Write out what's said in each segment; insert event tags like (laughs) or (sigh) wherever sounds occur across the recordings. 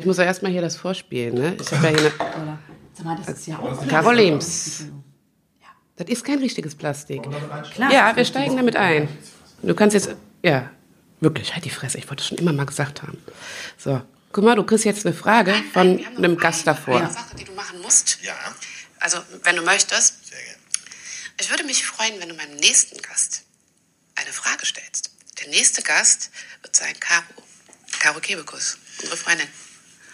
Ich muss ja erstmal hier das vorspielen, ne? Ich habe ja hier eine. Sag mal, das ist ja auch. Carolims. Das ist kein richtiges Plastik. Klar. Ja, wir steigen damit ein. Du kannst jetzt. Ja, wirklich, halt die Fresse. Ich wollte es schon immer mal gesagt haben. So, guck mal, du kriegst jetzt eine Frage von einem Gast davor. Eine Sache, die du machen musst. Ja, Also, wenn du möchtest. sehr gerne. Ich würde mich freuen, wenn du meinem nächsten Gast eine Frage stellst. Der nächste Gast wird sein Caro. Caro Kebekus, unsere Freundin.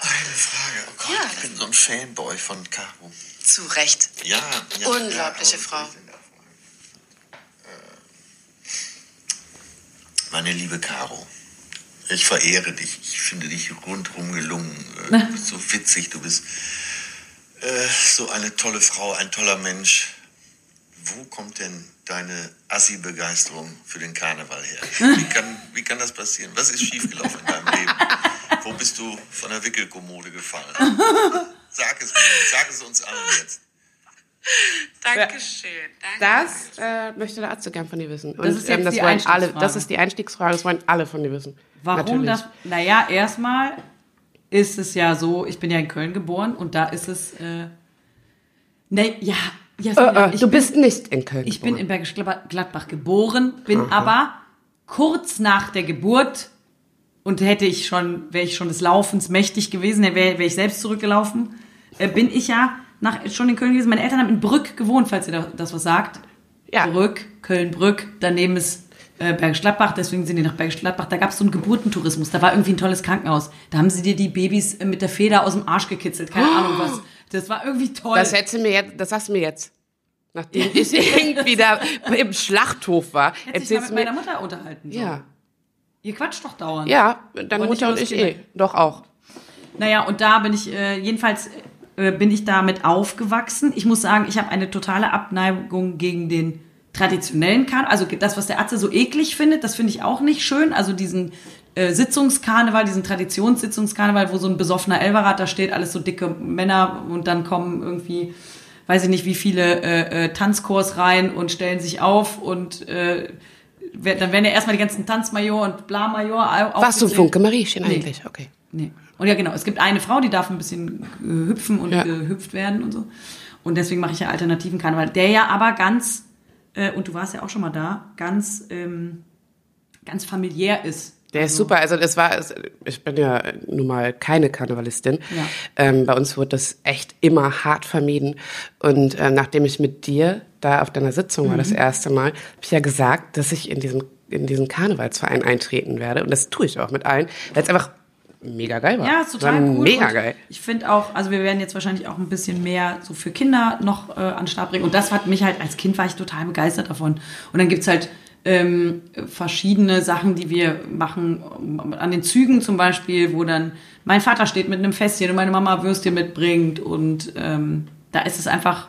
Eine Frage. Oh Gott, Ja, ich bin so ein Fanboy von Caro. Zu Recht. Ja, ja Unglaubliche ja, Frau. Äh, Meine liebe Caro, ich verehre dich. Ich finde dich rundherum gelungen. Äh, Du bist so witzig, du bist äh, so eine tolle Frau, ein toller Mensch. Wo kommt denn deine Assi-Begeisterung für den Karneval her? Wie kann, wie kann das passieren? Was ist schiefgelaufen in deinem Leben? Wo bist du von der Wickelkommode gefallen? (laughs) Sag es mir, sag es uns allen jetzt. Dankeschön. Danke. Das äh, möchte der Arzt so gern von dir wissen. Und, Das ist jetzt ähm, das die wollen alle. Einstiegsfrage. Das ist die Einstiegsfrage. Das wollen alle von dir wissen. Warum Natürlich. das? Naja, erstmal ist es ja so, ich bin ja in Köln geboren und da ist es. Äh, ne, ja, Jasmina, Äh, äh, ich du bin, bist nicht in Köln. Ich bin geboren. in Bergisch Gladbach geboren, bin aber kurz nach der Geburt und hätte ich schon, wäre ich schon des Laufens mächtig gewesen, wäre wär ich selbst zurückgelaufen, äh, bin ich ja nach, schon in Köln gewesen. Meine Eltern haben in Brück gewohnt, falls ihr da, das was sagt. Ja. Brück, Köln-Brück, daneben ist äh, Bergisch Gladbach, deswegen sind die nach Bergisch Gladbach. Da gab es so einen Geburtentourismus, da war irgendwie ein tolles Krankenhaus. Da haben sie dir die Babys äh, mit der Feder aus dem Arsch gekitzelt, keine Ahnung was. Das war irgendwie toll. Das hättest du mir jetzt, das sagst du mir jetzt. Nachdem (laughs) ich irgendwie da im Schlachthof war, Hätte mal erzählst mit du meiner. Mutter unterhalten. So. Ja, Ihr quatscht doch dauernd. ja, deine Aber nicht Mutter und ich eh. Doch auch. Naja, und da bin ich, äh, jedenfalls äh, bin ich damit aufgewachsen. Ich muss sagen, ich habe eine totale Abneigung gegen den traditionellen Karneval. Also das, was der Atze so eklig findet, das finde ich auch nicht schön. Also diesen äh, Sitzungskarneval, diesen Traditionssitzungskarneval, wo so ein besoffener Elverrat da steht, alles so dicke Männer und dann kommen irgendwie, weiß ich nicht, wie viele äh, äh, Tanzkurs rein und stellen sich auf und äh, dann werden ja erstmal die ganzen Tanzmajor und Blamajor Warst du. Funke Mariechen Nee. eigentlich? Okay. Nee. Und ja, genau. Es gibt eine Frau, die darf ein bisschen äh, hüpfen und Ja. gehüpft werden und so. Und deswegen mache ich ja alternativen Karneval. Der ja aber ganz, äh, und du warst ja auch schon mal da, ganz, ähm, ganz familiär ist. Der ist super. Also das war, ich bin ja nun mal keine Karnevalistin. Ja. Ähm, bei uns wurde das echt immer hart vermieden. Und ähm, nachdem ich mit dir da auf deiner Sitzung war, das Mhm. erste Mal, habe ich ja gesagt, dass ich in diesem in diesen Karnevalsverein eintreten werde. Und das tue ich auch mit allen, weil es einfach mega geil war. Ja, ist total war cool. Mega und geil. Ich finde auch, also wir werden jetzt wahrscheinlich auch ein bisschen mehr so für Kinder noch äh, an den Start bringen. Und das hat mich halt, als Kind war ich total begeistert davon. Und dann gibt's halt ähm, verschiedene Sachen, die wir machen. An den Zügen zum Beispiel, wo dann mein Vater steht mit einem Fässchen und meine Mama Würstchen mitbringt. Und ähm, da ist es einfach,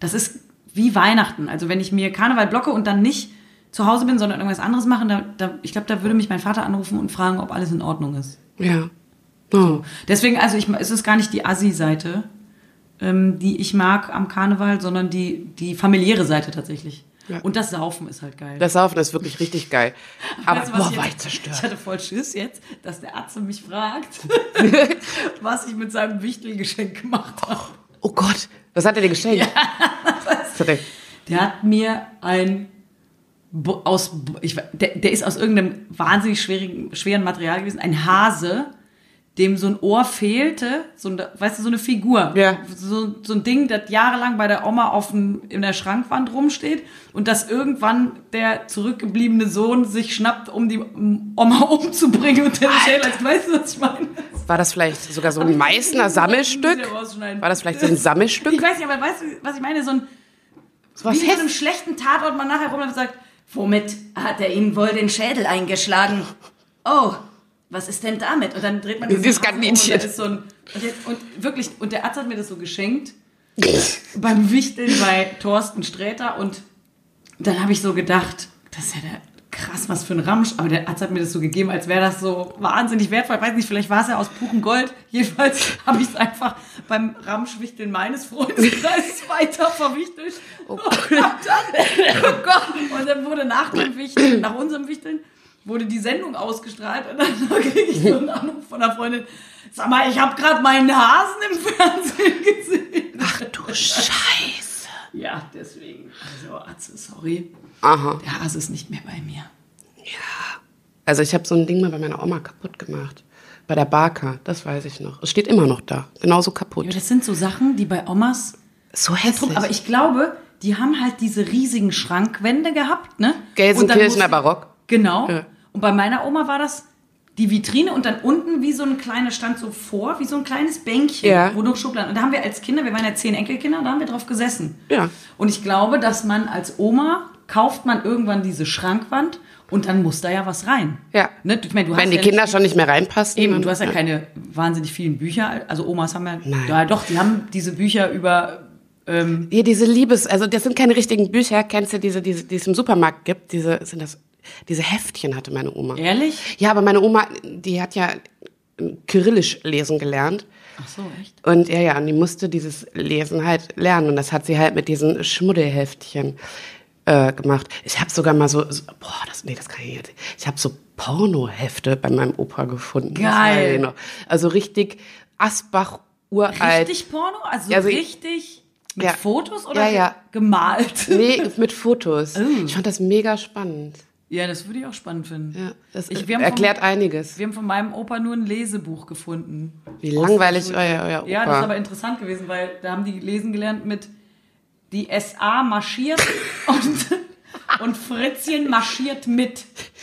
das ist wie Weihnachten. Also wenn ich mir Karneval blocke und dann nicht zu Hause bin, sondern irgendwas anderes machen, da, da, ich glaube, da würde mich mein Vater anrufen und fragen, ob alles in Ordnung ist. Ja. Oh. Deswegen, also ich, es ist gar nicht die Assi-Seite, ähm, die ich mag am Karneval, sondern die, die familiäre Seite tatsächlich. Ja. Und das Saufen ist halt geil. Das Saufen ist wirklich richtig geil. Aber Weißt du, boah, war ich zerstört. Ich hatte voll Schiss jetzt, dass der Atze mich fragt, (laughs) was ich mit seinem Wichtelgeschenk gemacht habe. Oh Gott, was hat er dir geschenkt? (laughs) was hat er? Der hat mir ein Bo- aus ich, der, der ist aus irgendeinem wahnsinnig schwierigen, schweren Material gewesen, ein Hase, dem so ein Ohr fehlte, so ein, weißt du, so eine Figur. Ja. So, so ein Ding, das jahrelang bei der Oma auf dem, in der Schrankwand rumsteht und dass irgendwann der zurückgebliebene Sohn sich schnappt, um die Oma (laughs) umzubringen und der Schädel, weißt du, was ich meine? War das vielleicht sogar so ein Meißner Sammelstück? War das vielleicht so ein Sammelstück? Ich weiß nicht, aber weißt du, was ich meine? So ein, Was wie so einem schlechten Tatort man nachher rumläuft und sagt, womit hat er ihm wohl den Schädel eingeschlagen? Oh, was ist denn damit? Und dann dreht man Hasen um Kaninchen. Und, da ist so ein, und, jetzt, und wirklich, und der Arzt hat mir das so geschenkt (laughs) beim Wichteln bei Thorsten Sträter und dann habe ich so gedacht, das ist ja der krass, was für ein Ramsch. Aber der Arzt hat mir das so gegeben, als wäre das so wahnsinnig wertvoll. Ich weiß nicht, vielleicht war es ja aus purem Gold. Jedenfalls (laughs) habe ich es einfach beim Ramschwichteln meines Freundeskreises (laughs) weiter verwichtelt. Und dann, oh Gott, und dann wurde nach dem Wichteln, nach unserem Wichteln, wurde die Sendung ausgestrahlt und dann (laughs) kriege ich so einen Anruf von einer Freundin. Sag mal, ich habe gerade meinen Hasen im Fernsehen (laughs) gesehen. Ach du Scheiße. Ja, deswegen. Also, Atze, sorry. Aha. Der Hase ist nicht mehr bei mir. Also ich habe so ein Ding mal bei meiner Oma kaputt gemacht. Bei der Barker, das weiß ich noch. Es steht immer noch da. Genauso Ja, kaputt. das sind so Sachen, die bei Omas So hässlich. Aber ich glaube, die haben halt diese riesigen Schrankwände gehabt, ne? Gelsenkirchener Und dann musste- Barock. Genau. Ja. Und bei meiner Oma war das die Vitrine und dann unten wie so ein kleiner stand so vor, wie so ein kleines Bänkchen, Ja. wo noch Schubladen. Und da haben wir als Kinder, wir waren ja zehn Enkelkinder, da haben wir drauf gesessen. Ja. Und ich glaube, dass man als Oma kauft man irgendwann diese Schrankwand und dann muss da ja was rein. Ja. Ne? Ich meine, du Wenn die ja Kinder nicht- schon nicht mehr reinpassen. Eben, dann- du hast ja keine wahnsinnig vielen Bücher. Also Omas haben ja, Nein. ja doch, die haben diese Bücher über Hier diese Liebes, also das sind keine richtigen Bücher. Kennst du diese, diese, die es im Supermarkt gibt? Diese, sind das, diese Heftchen hatte meine Oma. Ehrlich? Ja, aber meine Oma, die hat ja Kyrillisch lesen gelernt. Ach so, echt? Und ja, ja, und die musste dieses Lesen halt lernen. Und das hat sie halt mit diesen Schmuddelheftchen äh, gemacht. Ich habe sogar mal so, so, boah, das, nee, das kann ich nicht. Ich habe so Pornohefte bei meinem Opa gefunden. Geil. Also richtig Asbach uralt. Richtig Porno? Also, also ich- richtig mit Ja. Fotos oder Ja, ja. gemalt? Nee, mit Fotos. (laughs) Oh. Ich fand das mega spannend. Ja, das würde ich auch spannend finden. Ja, das Ich- wir haben erklärt vom- einiges. Wir haben von meinem Opa nur ein Lesebuch gefunden. Wie langweilig euer, euer Opa. Ja, das ist aber interessant gewesen, weil da haben die lesen gelernt mit die SA marschiert (laughs) und, und Fritzchen marschiert mit. (laughs)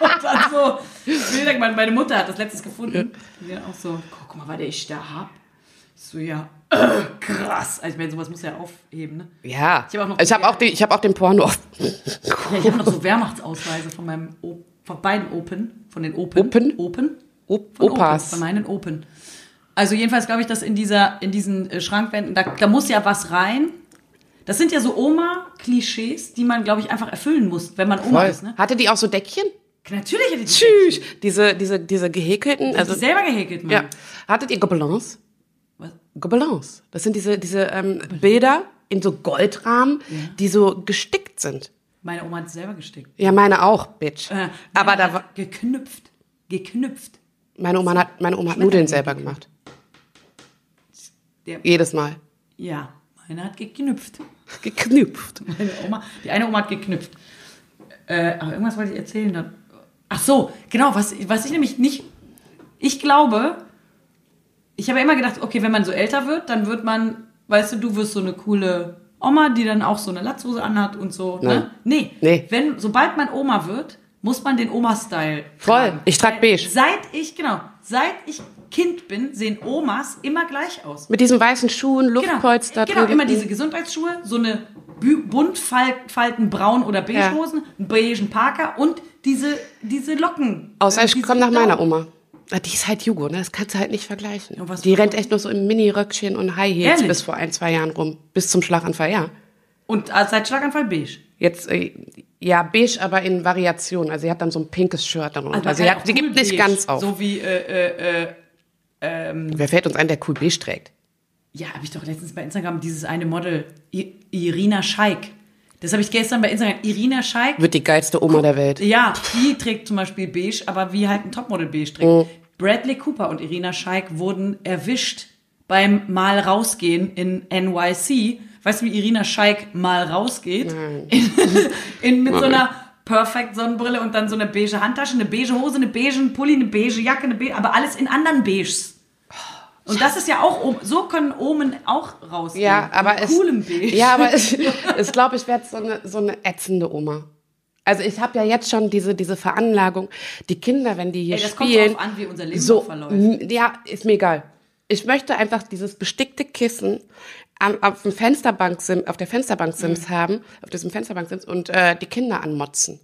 und dann so Bilder. Meine Mutter hat das letztens gefunden. Ja. auch so, guck mal, was ich da hab. Ich so, ja, (coughs) krass. Also ich meine, sowas muss ja aufheben, ne? ja, Ich hab auch ich habe auch, die- ich hab auch den Porno. Ja, ich habe noch so Wehrmachtsausweise von meinem o von beiden Open, von den Open. Open? Open? Op Von Opas. Open, von meinen Open. Also jedenfalls glaube ich, dass in dieser, in diesen äh, Schrankwänden, da, da muss ja was rein. Das sind ja so Oma-Klischees, die man, glaube ich, einfach erfüllen muss, wenn man Oma Voll. ist. Ne? Hatte die auch so Deckchen? Natürlich hätte die Tschüss. Diese, diese, diese gehäkelten, Also also, selber gehäkelt, Mann. ja. Hattet ihr Gobelins? Gobelins. Das sind diese, diese ähm, Bilder in so Goldrahmen, die so gestickt sind. Meine Oma hat es selber gestickt. Ja, meine auch, Bitch. Äh, Aber da war, Geknüpft. Geknüpft. meine Oma hat, meine Oma hat Nudeln selber gemacht. Der, Jedes Mal. ja, meine hat geknüpft. Geknüpft. (laughs) Meine Oma, die eine Oma hat geknüpft. Äh, aber irgendwas wollte ich erzählen dann. Ach so, genau, was, was ich nämlich nicht. Ich glaube, ich habe ja immer gedacht, okay, wenn man so älter wird, dann wird man, weißt du, du wirst so eine coole Oma, die dann auch so eine Latzhose anhat und so. Ne? Nee. Nee. Wenn, sobald man Oma wird, muss man den Oma-Style. Voll. tragen. Ich trag Weil beige. Seit ich, genau, seit ich Kind bin, sehen Omas immer gleich aus. Mit diesen weißen Schuhen, Luftpolster Genau, genau immer diese Gesundheitsschuhe, so eine Buntfalten braun oder beige Ja. Hosen, einen beigen Parker und diese, diese Locken. Außer Äh, ich komme nach meiner. Oma. Ah, Die ist halt Jugo, ne? Das kannst du halt nicht vergleichen. Die rennt echt nur so im Mini-Röckchen und High Heels Ehrlich? bis vor ein, zwei Jahren rum. Bis zum Schlaganfall, ja. Und äh, seit Schlaganfall beige. Jetzt, äh, ja, beige, aber in Variation. Also sie hat dann so ein pinkes Shirt darunter. man sie, hat, sie gibt nicht beige, ganz auf. So wie, äh, äh, äh, Wer fällt uns ein, der cool beige trägt? ja, habe ich doch letztens bei Instagram dieses eine Model, I Irina Scheik. Das habe ich gestern bei Instagram. Irina Scheik Wird die geilste Oma der Welt. Ja, die trägt zum Beispiel beige, aber wie halt ein Topmodel beige trägt. Mhm. Bradley Cooper und Irina Scheik wurden erwischt beim Mal rausgehen in NYC. Weißt du, wie Irina Scheik mal rausgeht? In, (laughs) in, mit so einer Perfect Sonnenbrille und dann so eine beige Handtasche, eine beige Hose, eine beige Pulli, eine beige Jacke, eine beige, aber alles in anderen Beiges. Und das ist ja auch, so können Omen auch rausgehen. Ja, aber es, coolem Beige. ja, aber es, (laughs) ich glaube, ich werde so eine, so eine ätzende Oma. Also ich habe ja jetzt schon diese, diese Veranlagung, die Kinder, wenn die hier Ey, das kommt spielen. drauf an, wie unser Leben so, verläuft. Ja, ist mir egal. Ich möchte einfach dieses bestickte Kissen am, auf, dem Fensterbank, auf der Fensterbank-Sims Mhm. haben, auf diesem Fensterbank-Sims und äh, die Kinder anmotzen.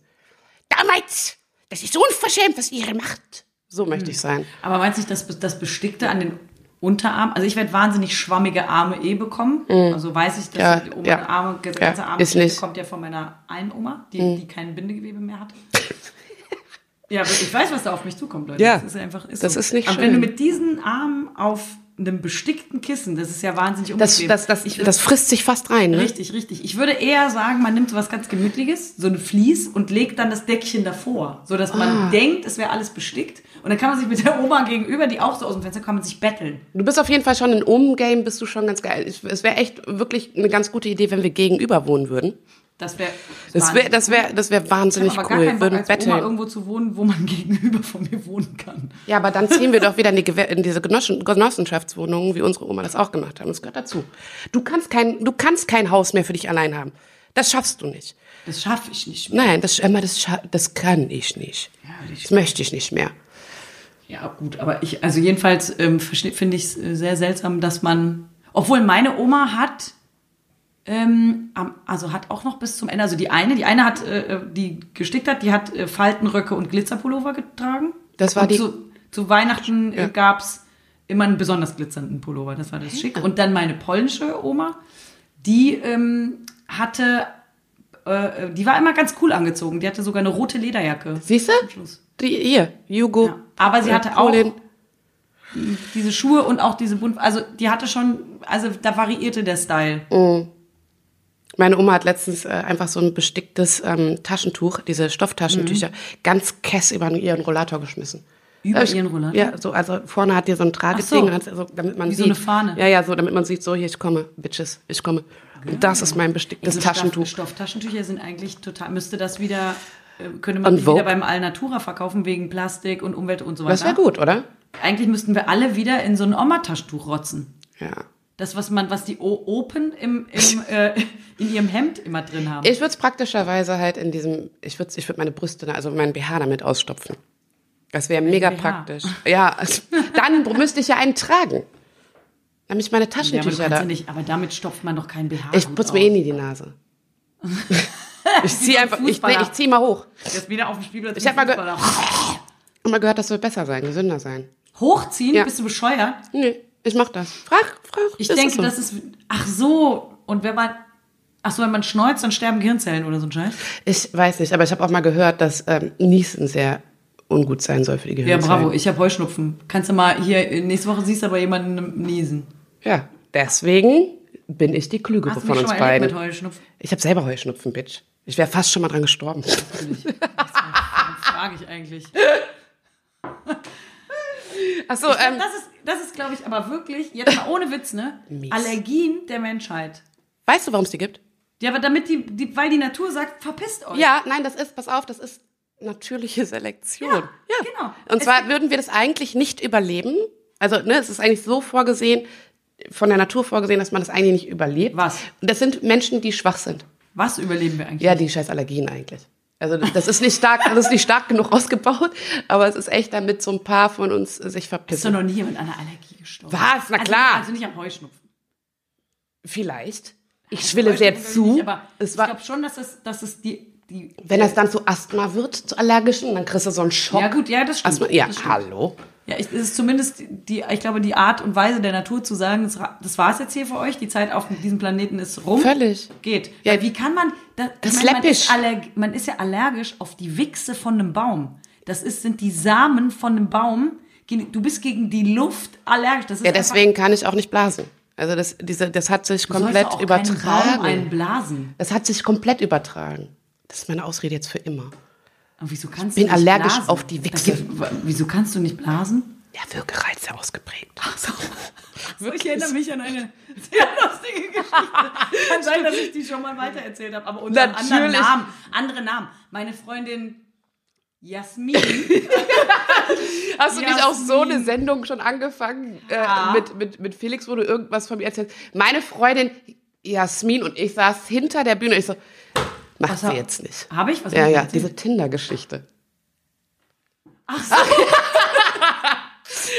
Damals, das ist unverschämt, was ihr macht. So möchte Mhm. ich sein. Aber meinst du nicht, dass das Bestickte an den Unterarm? Also ich werde wahnsinnig schwammige Arme eh bekommen. Also weiß ich, dass Ja, die Oma ja. Arme, ganze Ja, Arme kommt ja von meiner einen Oma, die, die kein Bindegewebe mehr hat. Ja, ich weiß, was da auf mich zukommt, Leute. Ja, das ist einfach ist das so. ist nicht Aber wenn du schön. mit diesen Armen auf einem bestickten Kissen, das ist ja wahnsinnig Das, unbequem. das, das, ich würd- das frisst sich fast rein, ne? Richtig, richtig. Ich würde eher sagen, man nimmt was ganz Gemütliches, so eine Vlies und legt dann das Deckchen davor, so dass Ah. man denkt, es wäre alles bestickt. Und dann kann man sich mit der Oma gegenüber, die auch so aus dem Fenster kann man sich betteln. Du bist auf jeden Fall schon in Ohm-Game, bist du schon ganz geil. Es wäre echt wirklich eine ganz gute Idee, wenn wir gegenüber wohnen würden. Das wäre Das wäre das wär, das wär wahnsinnig cool. Bock, Würden als Oma betteln. irgendwo zu wohnen, wo man (laughs) gegenüber von mir wohnen kann. Ja, aber dann ziehen wir doch wieder in, die, in diese Genossen Genossenschaftswohnungen, wie unsere Oma das auch gemacht haben. Das gehört dazu. Du kannst kein, du kannst kein Haus mehr für dich allein haben. Das schaffst du nicht. Das schaffe ich nicht mehr. Nein, das, Emma, das, das kann ich nicht. Das möchte ich nicht mehr. Ja, gut, aber ich, also jedenfalls ähm, finde ich es äh, sehr seltsam, dass man, obwohl meine Oma hat, ähm, also hat auch noch bis zum Ende, also die eine, die eine hat, äh, die gestickt hat, die hat äh, Faltenröcke und Glitzerpullover getragen. Das war und die- Zu, zu Weihnachten Ja. äh, gab's immer einen besonders glitzernden Pullover, das war das schick. Und dann meine polnische Oma, die ähm, hatte, äh, die war immer ganz cool angezogen, die hatte sogar eine rote Lederjacke. Siehst du? Die, hier, Jugo. Ja. Aber sie äh, hatte auch diese Schuhe und auch diese bunt, also die hatte schon, also da variierte der Style. Meine Oma hat letztens äh, einfach so ein besticktes ähm, Taschentuch, diese Stofftaschentücher, ganz kess über ihren Rollator geschmissen. Mhm. Über Da hab ihren Rollator? Ja, so, also vorne hat die so ein Trageding, so. und hat so, damit man Wie so sieht. eine Fahne. Ja, ja, so, damit man sieht, so hier, ich komme, Bitches, ich komme. Und das ist mein besticktes Also Taschentuch. Stoff, Stofftaschentücher sind eigentlich total, müsste das wieder, äh, könnte man wieder beim Alnatura verkaufen wegen Plastik und Umwelt und so weiter. Das wäre gut, oder? Eigentlich müssten wir alle wieder in so ein Oma-Taschentuch rotzen. Ja. Das, was man, was die O- Open im, im, (laughs) äh, in ihrem Hemd immer drin haben. Ich würde es praktischerweise halt in diesem, ich würde ich würd meine Brüste, also meinen BH damit ausstopfen. Das wäre mega BH? praktisch. Ja, also, (laughs) dann müsste ich ja einen tragen. Damit ich meine ja, aber, Taschentücher da. ja nicht, aber damit stopft man doch kein BH. Ich putze mir eh nie die Nase. (laughs) ich ziehe einfach, ich, nee, ich zieh mal hoch. Jetzt wieder auf dem Spielplatz. Ich hab mal ge- mal gehört, das soll besser sein, gesünder sein. Hochziehen? Ja. Bist du bescheuert? Nee, ich mach das. Frag, frag. Ich ist denke, so. das ist. Ach so. Und wenn man. Ach so, wenn man schneuzt, dann sterben Gehirnzellen oder so ein Scheiß. Ich weiß nicht, aber ich habe auch mal gehört, dass ähm, Niesen sehr ungut sein soll für die Ja, Gehirnzellen. bravo. Ich habe Heuschnupfen. Kannst du mal hier. Nächste Woche siehst du aber jemanden niesen. Ja, deswegen bin ich die Klügere von uns schon mal erlebt beiden. mit Heuschnupfen? Ich habe selber Heuschnupfen, Bitch. Ich wäre fast schon mal dran gestorben. Warum frage ich eigentlich? (laughs) Ach so, Ich glaub, ähm, das ist, das ist glaube ich, aber wirklich, jetzt mal ohne Witz, ne? Mies. Allergien der Menschheit. weißt du, warum es die gibt? Ja, aber damit die, die, weil die Natur sagt, verpisst euch. Ja, nein, das ist, pass auf, das ist natürliche Selektion. Ja, genau. Und Es zwar würden wir das eigentlich nicht überleben. Also, ne, es ist eigentlich so vorgesehen, von der Natur vorgesehen, dass man das eigentlich nicht überlebt. Was? Und das sind Menschen, die schwach sind. Was überleben wir eigentlich? Ja, die scheiß Allergien eigentlich. Also das ist nicht stark, das ist nicht stark genug ausgebaut, aber es ist echt, damit so ein paar von uns sich ist doch verpissen. noch nie jemand an einer Allergie gestorben. Was? Na also, klar. Also nicht am Heuschnupfen. Vielleicht. Ich schwille sehr zu. Nicht, aber es ich glaube schon, dass es, dass es die, die. wenn das dann zu Asthma wird, zu allergischen, dann kriegst du so einen Schock. Ja, gut, ja, das stimmt. Asthma, ja, Das stimmt. hallo. Ja, ich, es ist zumindest die, ich glaube, die Art und Weise der Natur zu sagen, das, das war's jetzt hier für euch, die Zeit auf diesem Planeten ist rum. Völlig. Geht. Ja, wie kann man, da, das ich meine, man, läppisch. ist allerg, man ist ja allergisch auf die Wichse von einem Baum. Das ist, sind die Samen von einem Baum. Du bist gegen die Luft allergisch. Das ist Ja, einfach- deswegen kann ich auch nicht blasen. Also das, diese, das hat sich komplett auch keinen Baum übertragen. einblasen. Das hat sich komplett übertragen. Das ist meine Ausrede jetzt für immer. Wieso kannst bin du nicht allergisch blasen? auf die Wichse. Das- Wieso kannst du nicht blasen? Der Würgereiz ist ja ausgeprägt. (laughs) Ich erinnere mich an eine sehr lustige Geschichte. Kann sein, dass ich die schon mal weitererzählt habe, aber unter einem anderen. Namen. Andere Namen. Meine Freundin Jasmin. (laughs) Hast du nicht auch so Jasmin. eine Sendung schon angefangen äh, Ja. mit, mit, mit Felix, wo du irgendwas von mir erzählst? Meine Freundin Jasmin und ich saß hinter der Bühne. Ich so, macht Was sie jetzt nicht. Habe ich? Was Ja, ja, diese Tinder-Geschichte. Ach so. (laughs)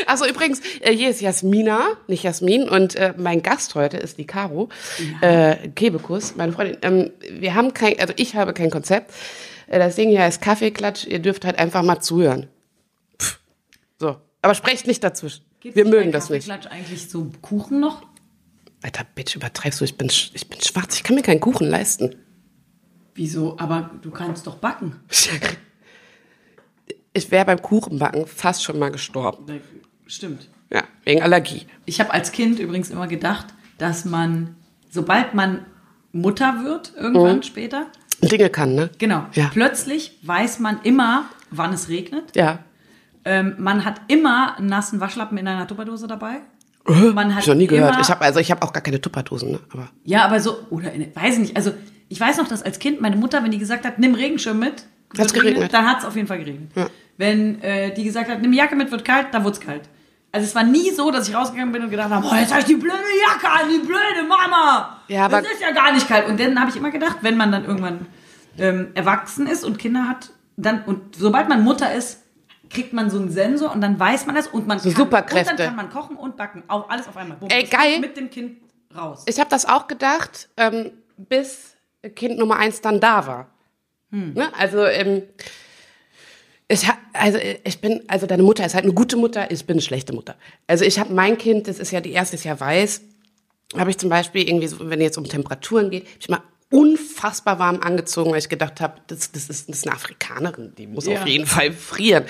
Also übrigens, äh, hier ist Jasmina, nicht Jasmin, und äh, mein Gast heute ist die Caro äh, Kebekus, meine Freundin. Ähm, wir haben kein, also ich habe kein Konzept. Äh, das Ding hier heißt Kaffeeklatsch. Ihr dürft halt einfach mal zuhören. Pff. So, aber sprecht nicht dazwischen. Gibt's wir mögen das nicht. Kaffeeklatsch eigentlich so Kuchen noch? Alter, Bitch, übertreibst du? Ich bin, ich bin schwarz. Ich kann mir keinen Kuchen leisten. Wieso? Aber du kannst doch backen. (laughs) Ich wäre beim Kuchenbacken fast schon mal gestorben. Stimmt. Ja, wegen Allergie. Ich habe als Kind übrigens immer gedacht, dass man, sobald man Mutter wird, irgendwann später, Dinge kann, ne? genau, Ja. plötzlich weiß man immer, wann es regnet. Ja. Ähm, man hat immer einen nassen Waschlappen in einer Tupperdose dabei. Man hat ich noch nie gehört. Ich habe also ich habe auch gar keine Tupperdosen, ne? Aber Ja, aber so, oder in, weiß ich nicht. Also, ich weiß noch, dass als Kind meine Mutter, wenn die gesagt hat, nimm Regenschirm mit, Hat's geregnet. dann hat es auf jeden Fall geregnet. Wenn äh, die gesagt hat, nimm Jacke mit, wird kalt, dann wurde es kalt. Also es war nie so, dass ich rausgegangen bin und gedacht habe, oh, jetzt habe ich die blöde Jacke an, die blöde Mama. Ja, aber- das ist ja gar nicht kalt. Und dann habe ich immer gedacht, wenn man dann irgendwann ähm, erwachsen ist und Kinder hat, dann und sobald man Mutter ist, kriegt man so einen Sensor und dann weiß man das und man So kann, Superkräfte. Und dann kann man kochen und backen, auch alles auf einmal. Bumm, Ey, geil. Mit dem Kind raus. ich habe das auch gedacht, ähm, bis Kind Nummer eins dann da war. Hm. Ne? Also ähm, ich ha, also ich bin also deine Mutter ist halt eine gute Mutter, ich bin eine schlechte Mutter. Also ich habe mein Kind, das ist ja die erste, das ja weiß, habe ich zum Beispiel irgendwie, so, wenn es jetzt um Temperaturen geht, hab ich mal unfassbar warm angezogen, weil ich gedacht habe, das, das, ist, das ist eine Afrikanerin, die muss Ja. auf jeden Fall frieren.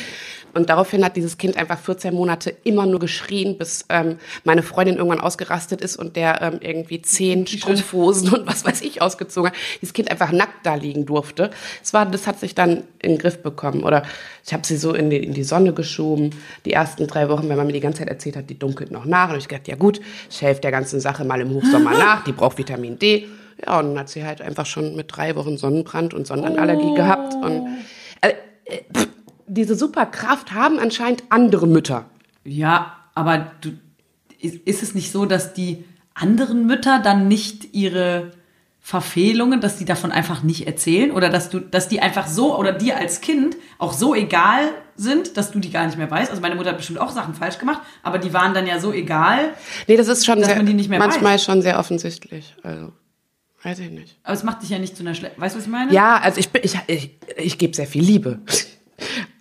Und daraufhin hat dieses Kind einfach 14 Monate immer nur geschrien, bis ähm, meine Freundin irgendwann ausgerastet ist und der ähm, irgendwie zehn Strumpfhosen und was weiß ich ausgezogen hat. Dieses Kind einfach nackt da liegen durfte. Das, war, das hat sich dann in den Griff bekommen. Oder ich habe sie so in die, in die Sonne geschoben, die ersten drei Wochen, wenn man mir die ganze Zeit erzählt hat, die dunkelt noch nach. Und ich gedacht, ja gut, ich helfe der ganzen Sache mal im Hochsommer (laughs) nach, die braucht Vitamin D. Ja, und dann hat sie halt einfach schon mit drei Wochen Sonnenbrand und Sonnenallergie gehabt. Und äh, äh, pff, diese Superkraft haben anscheinend andere Mütter. Ja, aber du, ist, ist es nicht so, dass die anderen Mütter dann nicht ihre Verfehlungen, dass die davon einfach nicht erzählen oder dass du, dass die einfach so oder dir als Kind auch so egal sind, dass du die gar nicht mehr weißt. Also meine Mutter hat bestimmt auch Sachen falsch gemacht, aber die waren dann ja so egal. Nee, das ist schon Dass sehr, man die nicht mehr manchmal weiß. schon sehr offensichtlich. Also, weiß ich nicht. Aber es macht dich ja nicht zu einer schlechten. Weißt du, was ich meine? Ja, also ich bin, ich, ich, ich gebe sehr viel Liebe. (laughs)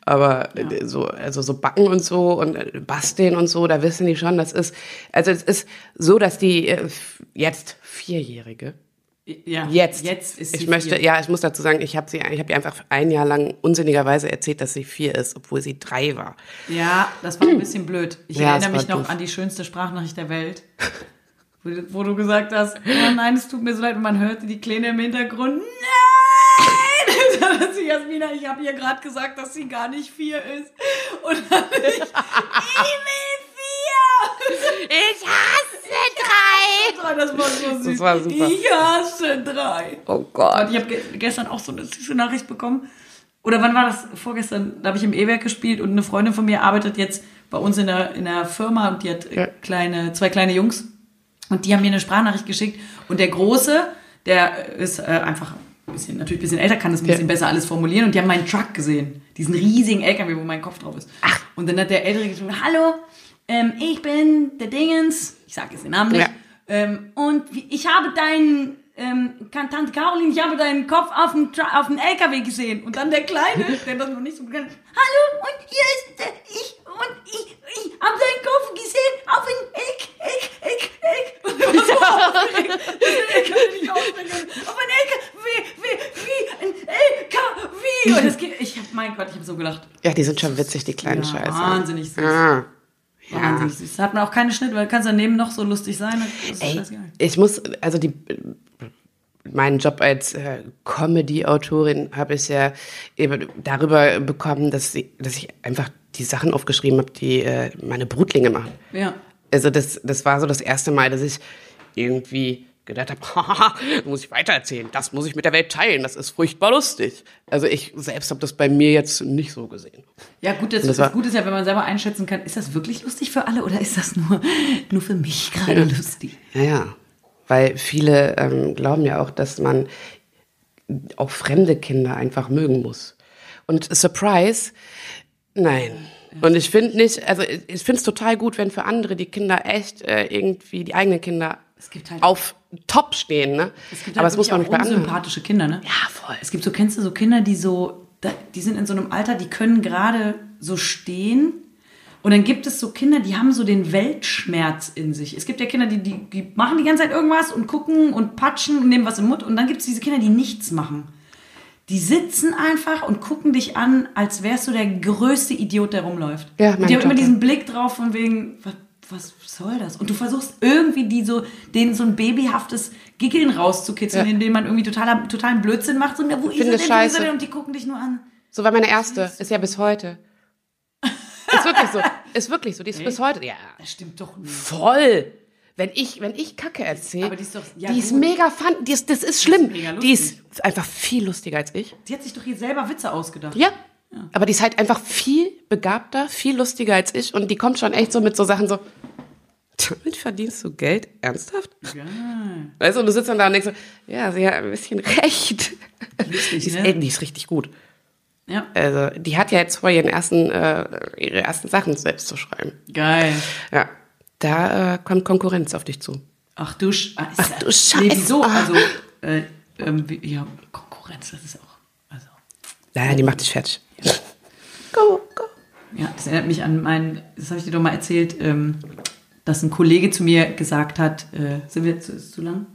Aber äh, so, also so backen und so und äh, basteln und so, da wissen die schon, das ist, also es ist so, dass die äh, jetzt Vierjährige, ja. jetzt, Jetzt ist sie ich möchte, vier. ja, ich muss dazu sagen, ich habe sie, ich habe ihr einfach ein Jahr lang unsinnigerweise erzählt, dass sie vier ist, obwohl sie drei war. Ja, das war ein bisschen blöd. Ich Ja, erinnere mich noch doof. an die schönste Sprachnachricht der Welt. Wo, du gesagt hast, oh nein, es tut mir so leid. Und man hörte die Kleine im Hintergrund. Nein! (laughs) Da hat sie Jasmina, ich habe ihr gerade gesagt, dass sie gar nicht vier ist. Und dann ich, ich will vier! Ich hasse drei! Das war so süß. Das war super. Ich hasse drei. Oh Und Gott. ich habe ge gestern auch so eine süße Nachricht bekommen. Oder wann war das? Vorgestern, da habe ich im E-Werk gespielt und eine Freundin von mir arbeitet jetzt bei uns in der, in der Firma und die hat äh, Ja. kleine, zwei kleine Jungs. Und die haben mir eine Sprachnachricht geschickt. Und der Große, der ist äh, einfach ein bisschen, natürlich ein bisschen älter, kann das ein Ja. bisschen besser alles formulieren. Und die haben meinen Truck gesehen. Diesen riesigen LKW, wo mein Kopf drauf ist. Ach. Und dann hat der Ältere geschrieben, hallo, ähm, ich bin der Dingens. Ich sage jetzt den Namen nicht. Ja. Ähm, und ich habe deinen, ähm, Tante Caroline, ich habe deinen Kopf auf dem, auf dem LKW gesehen. Und dann der Kleine, der das noch nicht so kennt, hallo, und hier ist der, ich, und ich, ich habe deinen Kopf gesehen auf dem Eck, Eck, Eck, Eck. Und war so aufgeregt, nicht kann. Auf ein LKW, wie, wie, ein LKW. Und das geht, ich hab, mein Gott, ich habe so gelacht. Ja, die sind schon witzig, die kleinen Ja, Scheiße. wahnsinnig süß. Ah. Ja. Wahnsinnig süß. Hat man auch keine Schnitt, weil kannst daneben noch so lustig sein. Ey, ich muss, also die, meinen Job als äh, Comedy-Autorin habe ich ja eben darüber bekommen, dass, sie, dass ich einfach die Sachen aufgeschrieben habe, die äh, meine Brutlinge machen. Ja. Also das, das war so das erste Mal, dass ich irgendwie gedacht habe, (laughs) muss ich weitererzählen, das muss ich mit der Welt teilen, das ist furchtbar lustig. Also ich selbst habe das bei mir jetzt nicht so gesehen. Ja, gut, das, das das Gute ist ja, wenn man selber einschätzen kann, ist das wirklich lustig für alle oder ist das nur, (laughs) nur für mich gerade lustig? Ja, ja. Weil viele ähm, glauben ja auch, dass man auch fremde Kinder einfach mögen muss. Und Surprise, nein. Und ich finde nicht, also ich- finde es total gut, wenn für andere die Kinder echt äh, irgendwie, die eigenen Kinder Es halt- auf Top stehen, ne? Es gibt Aber halt das muss man nicht bei anderen. unsympathische Kinder, ne? Ja, voll. Es gibt so, kennst du so Kinder, die so, die sind in so einem Alter, die können gerade so stehen. Und dann gibt es so Kinder, die haben so den Weltschmerz in sich. Es gibt ja Kinder, die, die, die machen die ganze Zeit irgendwas und gucken und patschen und nehmen was im Mund. Und dann gibt es diese Kinder, die nichts machen. Die sitzen einfach und gucken dich an, als wärst du der größte Idiot, der rumläuft. Ja, und die haben immer diesen Blick drauf von wegen, was was soll das? Und du versuchst irgendwie die so, denen so ein babyhaftes Giggeln rauszukitzeln, Ja. indem man irgendwie totaler, totalen Blödsinn macht. So, na, wo ist Finde er denn, scheiße. denn? Und die gucken dich nur an. So war meine erste. Ist ja bis heute. Ist wirklich so. (laughs) Ist wirklich so. Die ist bis heute. Ja. Das stimmt doch nicht. Voll. Wenn ich, wenn ich Kacke erzähle, die ist doch- ja, die ist mega fun, die ist, das ist schlimm. die lustig. ist einfach viel lustiger als ich. Die hat sich doch hier selber Witze ausgedacht. Ja. Aber die ist halt einfach viel begabter, viel lustiger als ich und die kommt schon echt so mit so Sachen so, damit verdienst du Geld? Ernsthaft? Geil. Weißt du, und du sitzt dann da und denkst so, ja, sie hat ein bisschen recht. Lustig, die, ist, ne? ey, die ist richtig gut. Ja. Also, die hat ja jetzt vor, ihren ersten, äh, ihre ersten Sachen selbst zu schreiben. Geil. Ja. Da äh, kommt Konkurrenz auf dich zu. Ach du, Sch ah, Ach du Nee, Scheiße. wieso? Ah. Also, äh, ähm, ja, Konkurrenz, das ist auch. Also, Naja, die macht dich fertig. Go, go. ja, das erinnert mich an meinen, das habe ich dir doch mal erzählt, ähm, dass ein Kollege zu mir gesagt hat, äh, sind wir, ist es zu lang?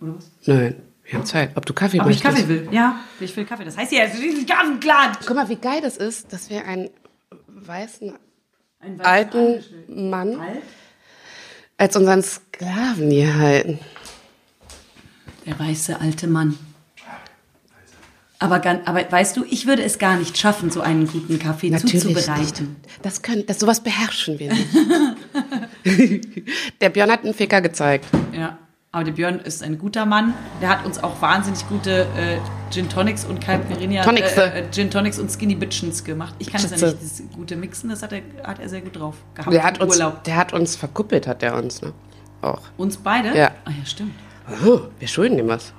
Oder was? Nein, wir haben Zeit. Ob du Kaffee ich möchtest? Kaffee will. Ja, ich will Kaffee. Das heißt ja, es ist ganz klar. Guck mal, wie geil das ist, dass wir einen weißen Ein weißen alten. Mann Alt? Als unseren Sklaven hier halten. Der weiße alte Mann. Aber, aber weißt du, ich würde es gar nicht schaffen, so einen guten Kaffee Natürlich zuzubereiten. nicht. Das können, das sowas beherrschen wir nicht. (laughs) Der Björn hat einen Ficker gezeigt. Ja, aber der Björn ist ein guter Mann. Der hat uns auch wahnsinnig gute äh, Gin Tonics und Caipirinha, Tonixe. äh, äh, Gin Tonics und Skinny Bitchens gemacht. Ich kann das ja nicht, das gute Mixen, das hat er, hat er sehr gut drauf gehabt. Der hat uns, Urlaub. der hat uns verkuppelt, hat der uns, ne? Auch. Uns beide? Ja. Ah ja, stimmt. Oh, wir schulden ihm was.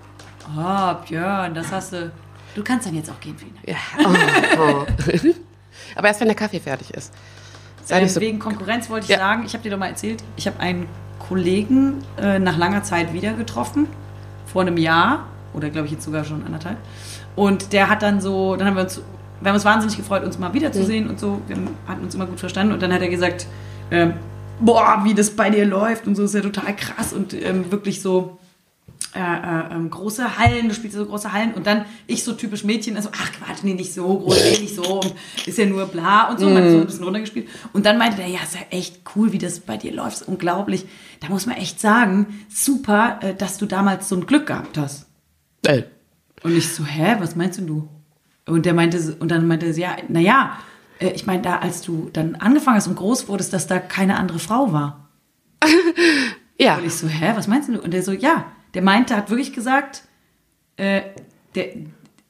Ah, Björn, das hast du. Du kannst dann jetzt auch gehen, Dank. Ja. Oh, oh. (laughs) Aber erst wenn der Kaffee fertig ist. Sei Ähm, so. wegen Konkurrenz wollte ich Ja. sagen, ich habe dir doch mal erzählt, ich habe einen Kollegen äh, nach langer Zeit wieder getroffen, vor einem Jahr oder glaube ich jetzt sogar schon anderthalb. Und der hat dann so, dann haben wir uns, wir haben uns wahnsinnig gefreut, uns mal wiederzusehen und so. Wir hatten uns immer gut verstanden und dann hat er gesagt, ähm, boah, wie das bei dir läuft und so ist ja total krass und ähm, wirklich so äh, äh, ähm, große Hallen, du spielst so große Hallen und dann ich so typisch Mädchen, also ach Quatsch, nee, nicht so groß, nee, nicht so, und ist ja nur bla und so, man hat so ein bisschen runtergespielt. Und dann meinte der, ja, ist ja echt cool, wie das bei dir läuft, ist unglaublich. Da muss man echt sagen, super, äh, dass du damals so ein Glück gehabt hast. Äh, Und ich so, hä, was meinst denn du? Und der meinte, und dann meinte er, ja, naja, äh, ich meine, da, als du dann angefangen hast und groß wurdest, dass da keine andere Frau war. (laughs) ja. Und ich so, hä, was meinst du? Und der so, ja, der meinte, hat wirklich gesagt, äh, der,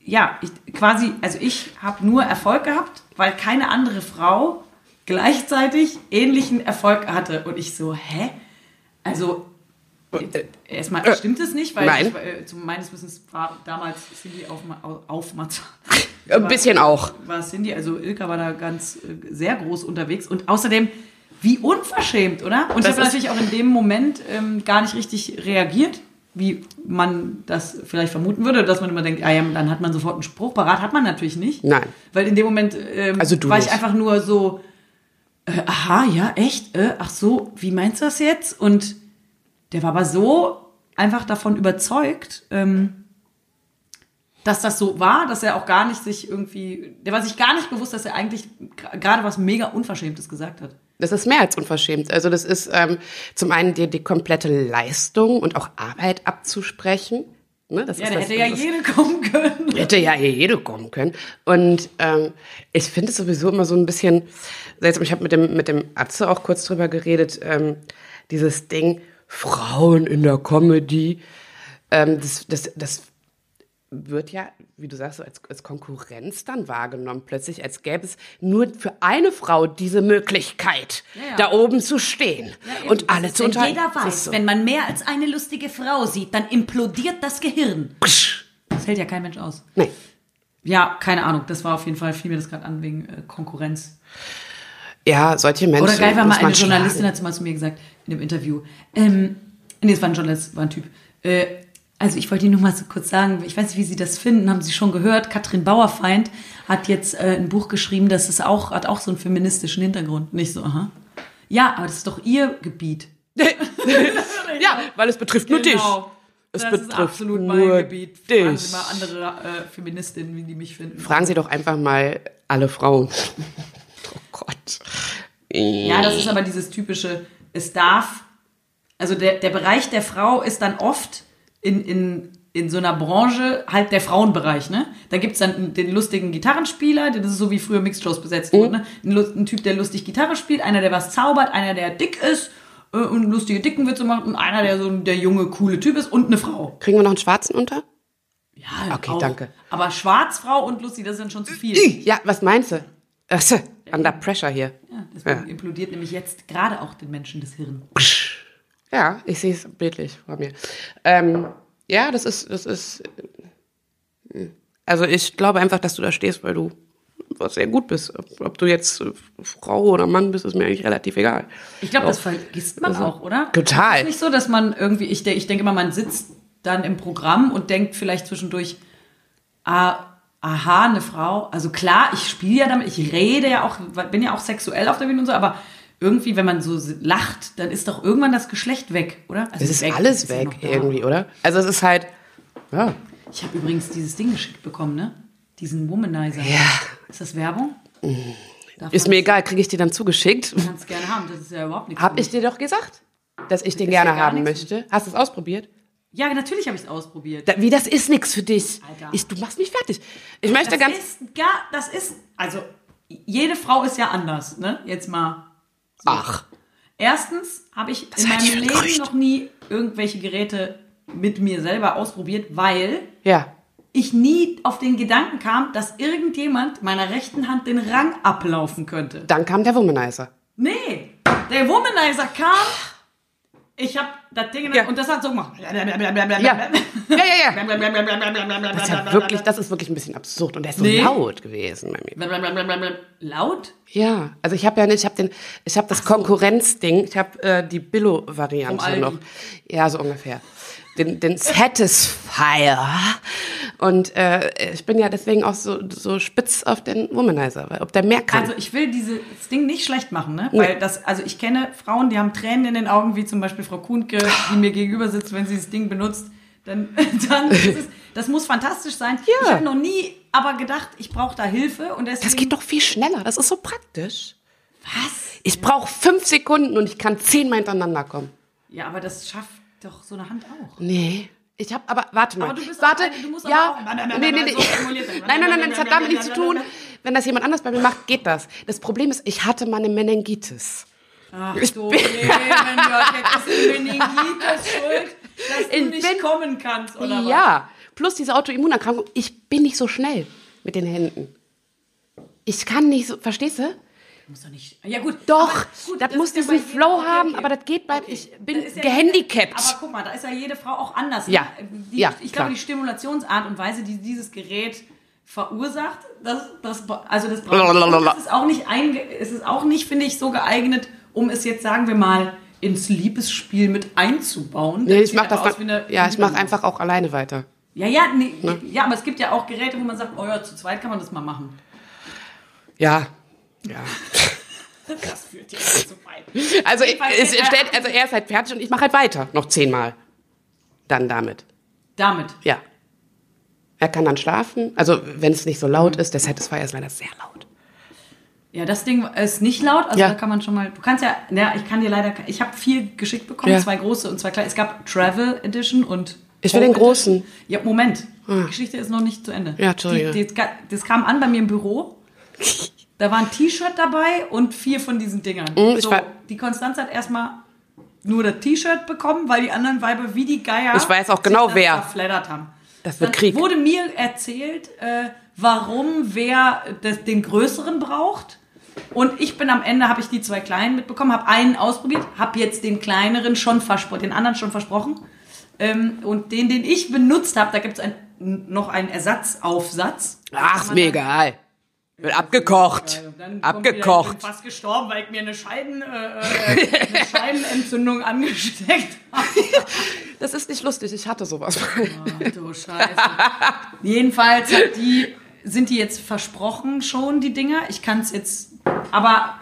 ja, ich, quasi, also ich habe nur Erfolg gehabt, weil keine andere Frau gleichzeitig ähnlichen Erfolg hatte. Und ich so, hä? Also, Äh, erstmal stimmt es nicht, weil nein. ich, äh, zu meines Wissens war damals Cindy auf, auf (laughs) Ein bisschen auch. war Cindy, also Ilka war da ganz äh, sehr groß unterwegs und außerdem wie unverschämt, oder? Und ich Das habe ist- natürlich auch in dem Moment ähm, gar nicht richtig reagiert, wie man das vielleicht vermuten würde, dass man immer denkt, ah ja, dann hat man sofort einen Spruch parat, hat man natürlich nicht. Nein. Weil in dem Moment ähm, Also war ich nicht. einfach nur so, äh, aha, ja, echt? Äh, ach so, wie meinst du das jetzt? Und der war aber so einfach davon überzeugt, ähm, dass das so war, dass er auch gar nicht sich irgendwie, der war sich gar nicht bewusst, dass er eigentlich gerade was mega Unverschämtes gesagt hat. Das ist mehr als unverschämt. Also das ist ähm, zum einen dir die komplette Leistung und auch Arbeit abzusprechen. Ne, das Ja, ist das, hätte ja das ist- jede kommen können. Hätte ja hier jede kommen können. Und ähm, ich finde es sowieso immer so ein bisschen seltsam. Ich habe mit dem, mit dem Atze auch kurz drüber geredet. Ähm, dieses Ding, Frauen in der Comedy, ähm, das, das, das wird ja, wie du sagst, so als, als Konkurrenz dann wahrgenommen. Plötzlich, als gäbe es nur für eine Frau diese Möglichkeit, Ja, ja. da oben zu stehen und alle zu unterhalten. jeder weiß, so. wenn man mehr als eine lustige Frau sieht, dann implodiert das Gehirn. Psch. Das hält ja kein Mensch aus. Nee. Ja, keine Ahnung. Das war auf jeden Fall, fiel mir das gerade an wegen äh, Konkurrenz. Ja, solche Menschen. Oder geil war mal eine Journalistin, schlagen. hat sie mal zu mir gesagt, in dem Interview. Ähm, nee, es war ein Journalist, war ein Typ. Äh, also ich wollte Ihnen noch mal so kurz sagen, ich weiß nicht, wie Sie das finden, haben Sie schon gehört, Katrin Bauerfeind hat jetzt äh, ein Buch geschrieben, das ist auch, hat auch so einen feministischen Hintergrund. Nicht so, aha. Ja, aber das ist doch Ihr Gebiet. (laughs) Ja, weil es betrifft nur dich. Genau. Es das betrifft ist absolut nur mein Gebiet. Fragen dich. Sie mal andere äh, Feministinnen, wie die mich finden. Fragen Sie doch einfach mal alle Frauen. (laughs) Oh Gott. Ja, das ist aber dieses typische, es darf, also der, der Bereich der Frau ist dann oft in, in, in so einer Branche halt der Frauenbereich, ne? Da gibt's dann den lustigen Gitarrenspieler, das ist so wie früher Mixed-Shows besetzt wurden, ne? Ein, ein Typ, der lustig Gitarre spielt, einer, der was zaubert, einer, der dick ist äh, und lustige dicken Witze macht und einer, der so der junge, coole Typ ist und eine Frau. Kriegen wir noch einen Schwarzen unter? Ja, Okay, danke. Aber Schwarzfrau und lustig, das sind schon zu viel. Ja, was meinst du? (laughs) Achso, under pressure hier. Ja, deswegen implodiert nämlich jetzt gerade auch den Menschen das Hirn. Ja, ich sehe es bildlich vor mir. Ähm, ja, das ist, das ist. äh, Also ich glaube einfach, dass du da stehst, weil du was sehr gut bist. Ob, ob du jetzt Frau oder Mann bist, ist mir eigentlich relativ egal. Ich glaube, das vergisst man Also, auch, oder? total. Es ist nicht so, dass man irgendwie, ich, ich denke immer, man sitzt dann im Programm und denkt vielleicht zwischendurch, ah, aha, eine Frau. Also klar, ich spiele ja damit, ich rede ja auch, bin ja auch sexuell auf der Bühne und so, aber irgendwie, wenn man so lacht, dann ist doch irgendwann das Geschlecht weg, oder? Also Es ist weg, alles ist weg irgendwie, oder? Also es ist halt. Ja. Ich habe übrigens dieses Ding geschickt bekommen, ne? Diesen Womanizer. Ja. Ist das Werbung? Ist mir egal, kriege ich dir dann zugeschickt. Du kannst gerne haben, das ist ja überhaupt nichts. Hab für ich dir doch gesagt, dass ich den ist ja gerne haben möchte. Hast du es ausprobiert? Ja, natürlich habe ich es ausprobiert. Da, wie, das ist nichts für dich. Alter. Ich, du machst mich fertig. Ich möchte Das ganz. ist gar, das ist, also jede Frau ist ja anders, ne? Jetzt mal. Ach. Erstens habe ich in halte ich meinem Leben Gerücht. noch nie irgendwelche Geräte mit mir selber ausprobiert, weil Ja. ich nie auf den Gedanken kam, dass irgendjemand meiner rechten Hand den Rang ablaufen könnte. Dann kam der Womanizer. Nee, der Womanizer kam. Ich habe das Ding Ja. und das hat so gemacht. Ja. Ja, ja, ja. Das ist ja wirklich, das ist wirklich ein bisschen absurd. Und der ist so Nee. laut gewesen bei mir. Laut? Ja, also ich habe ja nicht, ich habe den, ich habe das Konkurrenzding, ich habe äh, die Billo-Variante noch. Ja, so ungefähr. Den, den Satisfier. Und äh, ich bin ja deswegen auch so, so spitz auf den Womanizer, weil ob der mehr kann. Also ich will dieses Ding nicht schlecht machen, ne? Weil das, also ich kenne Frauen, die haben Tränen in den Augen, wie zum Beispiel Frau Kuhnke, die mir gegenüber sitzt, wenn sie das Ding benutzt. Dann, (laughs) dann ist es, das muss fantastisch sein. Ja. Ich habe noch nie aber gedacht, ich brauche da Hilfe und deswegen. das geht doch viel schneller, das ist so praktisch. Was? Ich brauche fünf Sekunden und ich kann zehnmal hintereinander kommen. Ja, aber das schafft doch so eine Hand auch. Nee. Ich habe, aber warte mal. Aber du bist warte, eine- du musst ja, aber auch- nee, nee, nee. so. (laughs) Nein, nein, nein, nein, das hat damit nichts zu tun. Wenn das jemand anders bei mir macht, geht das. Das Problem ist, ich hatte mal eine Meningitis. Ach du Leben, Gott, jetzt ist Meningitis schuld, dass du Ich nicht bin- kommen kannst, oder was? Ja, plus diese Autoimmunerkrankung. Ich bin nicht so schnell mit den Händen. Ich kann nicht so, verstehst du? Muss doch nicht. Ja gut. Doch, aber gut, das, muss ist ja diesen Flow jedem- haben, aber das geht bei, ich bin ja gehandicapt. Jede, aber guck mal, da ist ja jede Frau auch anders. Ja, Die, ja, ich klar. glaube, die Stimulationsart und Weise, die dieses Gerät verursacht, das, das, also das es ist auch nicht einge, es ist auch nicht, finde ich, so geeignet, um es jetzt, sagen wir mal, ins Liebesspiel mit einzubauen. nee, ich mache das dann, eine- ja, ich mache einfach auch alleine weiter. Ja, ja, nee, Ne? ja, aber es gibt ja auch Geräte, wo man sagt, oh ja, zu zweit kann man das mal machen. Ja, ja. (laughs) Das führt jetzt zu weit. Also, es stellt, also er ist halt fertig und ich mache halt weiter, noch zehnmal. Dann damit. Damit. Ja. Er kann dann schlafen, also wenn es nicht so laut ist, der Satisfier ist leider sehr laut. Ja, das Ding ist nicht laut, also Ja. da kann man schon mal. Du kannst ja, ja, ich kann dir leider, ich habe vier geschickt bekommen, Ja. zwei große und zwei kleine. Es gab Travel Edition und. Ich will den großen. Edition. Ja, Moment. Die Geschichte ist noch nicht zu Ende. Ja, Entschuldige. Die, die, das kam an bei mir im Büro. (laughs) Da war ein T-Shirt dabei und vier von diesen Dingern. Mhm, so, die Konstanz hat erstmal nur das T-Shirt bekommen, weil die anderen Weiber wie die Geier Ich weiß auch genau, wer. verfleddert haben. Das wird Dann Krieg. wurde mir erzählt, äh, warum wer das, den größeren braucht. Und ich bin am Ende, habe ich die zwei kleinen mitbekommen, habe einen ausprobiert, habe jetzt den kleineren schon versprochen, den anderen schon versprochen. Ähm, und den, den ich benutzt habe, da gibt es noch einen Ersatzaufsatz. Ach, ist mir egal. Wird abgekocht. Dann kommt Wieder, ich Abgekocht. bin fast gestorben, weil ich mir eine, Scheiden, äh, äh, eine (laughs) Scheidenentzündung angesteckt (laughs) habe. Das ist nicht lustig, ich hatte sowas. Ach du Scheiße. Jedenfalls die, sind die jetzt versprochen schon, die Dinger. Ich kann es jetzt, aber,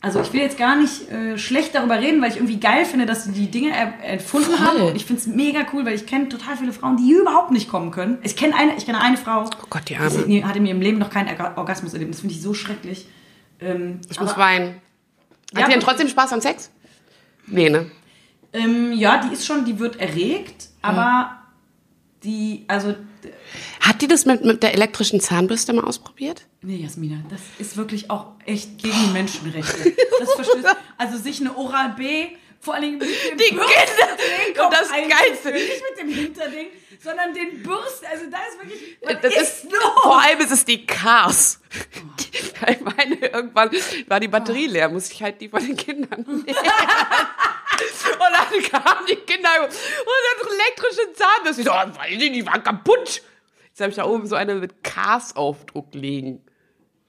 also ich will jetzt gar nicht äh, schlecht darüber reden, weil ich irgendwie geil finde, dass sie die Dinge er, erfunden Voll. haben. Und ich finde es mega cool, weil ich kenne total viele Frauen, die überhaupt nicht kommen können. Ich kenne eine, ich kenne eine Frau, Oh Gott, die die Arme. sie- hatte mir im Leben noch keinen Orga- Orgasmus erlebt. Das finde ich so schrecklich. Ähm, Ich muss aber- weinen. Ja, Hat ihr denn wirklich. trotzdem Spaß am Sex? Nee, ne? Ähm, ja, die ist schon, die wird erregt, aber die, also, Hat die das mit, mit der elektrischen Zahnbürste mal ausprobiert? nee, Jasmina, das ist wirklich auch echt gegen die Menschenrechte. Das (laughs) verstößt, also sich eine Oral B, vor Dingen mit dem Die Bürsten Kinder! Und das. Geilste. Nicht mit dem Hinterding, sondern den Bürsten, also da ist wirklich, Das ist, vor allem ist es die Cars. Ich meine, irgendwann war die Batterie leer, muss ich halt die von den Kindern (laughs) nehmen. Und dann kamen die Kinder und dann elektrische Zahnbürste. Ich so, oh, weiß ich, die waren kaputt. Jetzt habe ich da oben so eine mit Cars-Aufdruck liegen.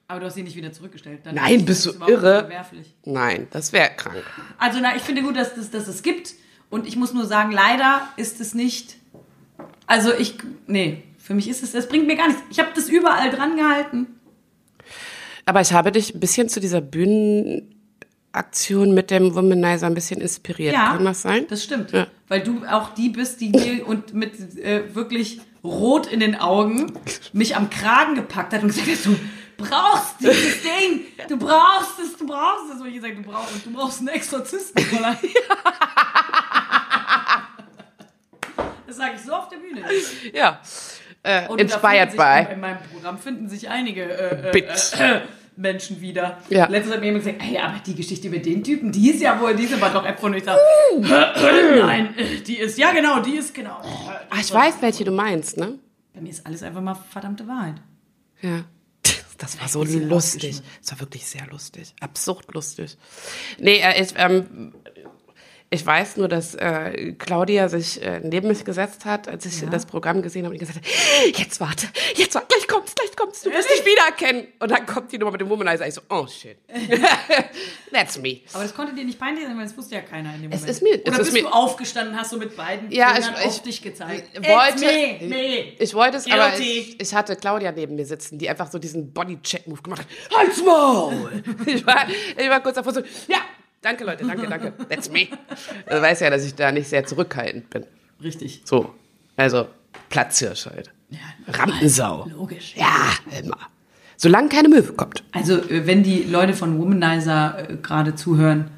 Aber du hast sie nicht wieder zurückgestellt. Dann Nein, ist bist das du irre? Nein, das wäre krank. Also, na, ich finde gut, dass, das, dass es gibt. Und ich muss nur sagen, leider ist es nicht. Also, ich. Nee, für mich ist es. Es bringt mir gar nichts. Ich habe das überall dran gehalten. Aber ich habe dich ein bisschen zu dieser Bühnenaktion mit dem Womanizer ein bisschen inspiriert. Ja. Kann das sein? Das stimmt. Ja. Weil du auch die bist, die (laughs) und mit äh, wirklich rot in den Augen mich am Kragen gepackt hat und gesagt hat, du brauchst dieses (laughs) Ding. Du brauchst es, du brauchst es. Und ich gesagt, du brauchst, du brauchst einen Exorzisten. Fräulein. (laughs) Das sage ich so auf der Bühne. ja. Äh, inspired by. In meinem Programm finden sich einige äh, Bits. äh, Menschen wieder. Ja. Letztens hat mir jemand gesagt, ey, aber die Geschichte mit den Typen, die ist ja wohl, diese war doch App von ich sag, Uh. Nein, die ist, ja genau, die ist genau. Ah, ich weiß, welche du meinst, ne? Bei mir ist alles einfach mal verdammte Wahrheit. Ja. (laughs) Das war so lustig. Das war wirklich sehr lustig. Absurd lustig. Nee, ich, ähm, ich weiß nur, dass äh, Claudia sich äh, neben mich gesetzt hat, als ich das Programm gesehen habe und gesagt hat, jetzt warte, jetzt warte, gleich kommt's, gleich kommt's, du wirst dich wiedererkennen. Und dann kommt die Nummer mit dem Womanizer. Ich so, oh shit. (laughs) That's me. Aber das konnte dir nicht peinlich sein, weil das wusste ja keiner in dem Es Moment. ist mir- es Oder ist bist mir- du aufgestanden, hast du mit beiden Ja, Fingern ich- auf ich dich gezeigt. wollte, me, me. ich wollte es, aber ich, ich hatte Claudia neben mir sitzen, die einfach so diesen Body-Check-Move gemacht hat. Halt's Maul! (laughs) ich, war, ich war kurz davor so, ja, danke Leute, danke, danke, that's me. Du weißt ja, dass ich da nicht sehr zurückhaltend bin. Richtig. So, also Platzhirsch halt. Rampensau. Logisch. Ja, immer. Solange keine Möwe kommt. Also, äh, wenn die Leute von Womanizer äh, gerade zuhören,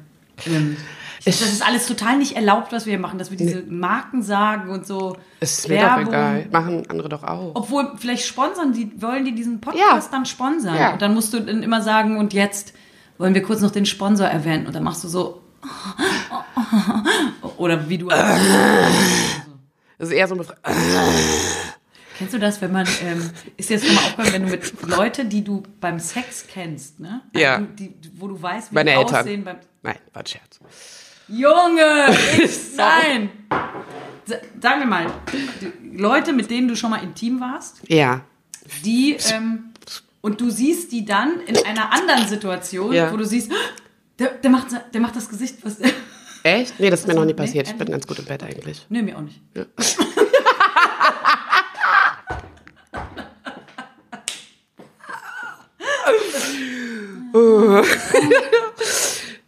ähm, das ist alles total nicht erlaubt, was wir hier machen, dass wir diese Marken sagen und so. Es ist mir doch egal. Machen andere doch auch. Obwohl, vielleicht sponsern die, wollen die diesen Podcast Ja. dann sponsern. Ja. Und dann musst du dann immer sagen, und jetzt wollen wir kurz noch den Sponsor erwähnen. Und dann machst du so. (laughs) Oder wie du. Das ist eher so eine Kennst du das, wenn man, ähm, ist jetzt nochmal aufgefallen, wenn du mit Leute, die du beim Sex kennst, ne? Ja. Also Die, wo du weißt, wie Meine die Eltern. aussehen beim. Nein, war ein Scherz. Junge! (laughs) Ich, nein! Sa- Sagen wir mal, Leute, mit denen du schon mal intim warst, Ja. die, ähm, und du siehst die dann in einer anderen Situation, Ja. wo du siehst, der, der, macht, der macht das Gesicht, was. (laughs) Echt? Nee, das ist mir noch nie Nee, passiert. Ich bin ganz gut im Bett eigentlich. Nö, mir auch nicht. (laughs) (laughs)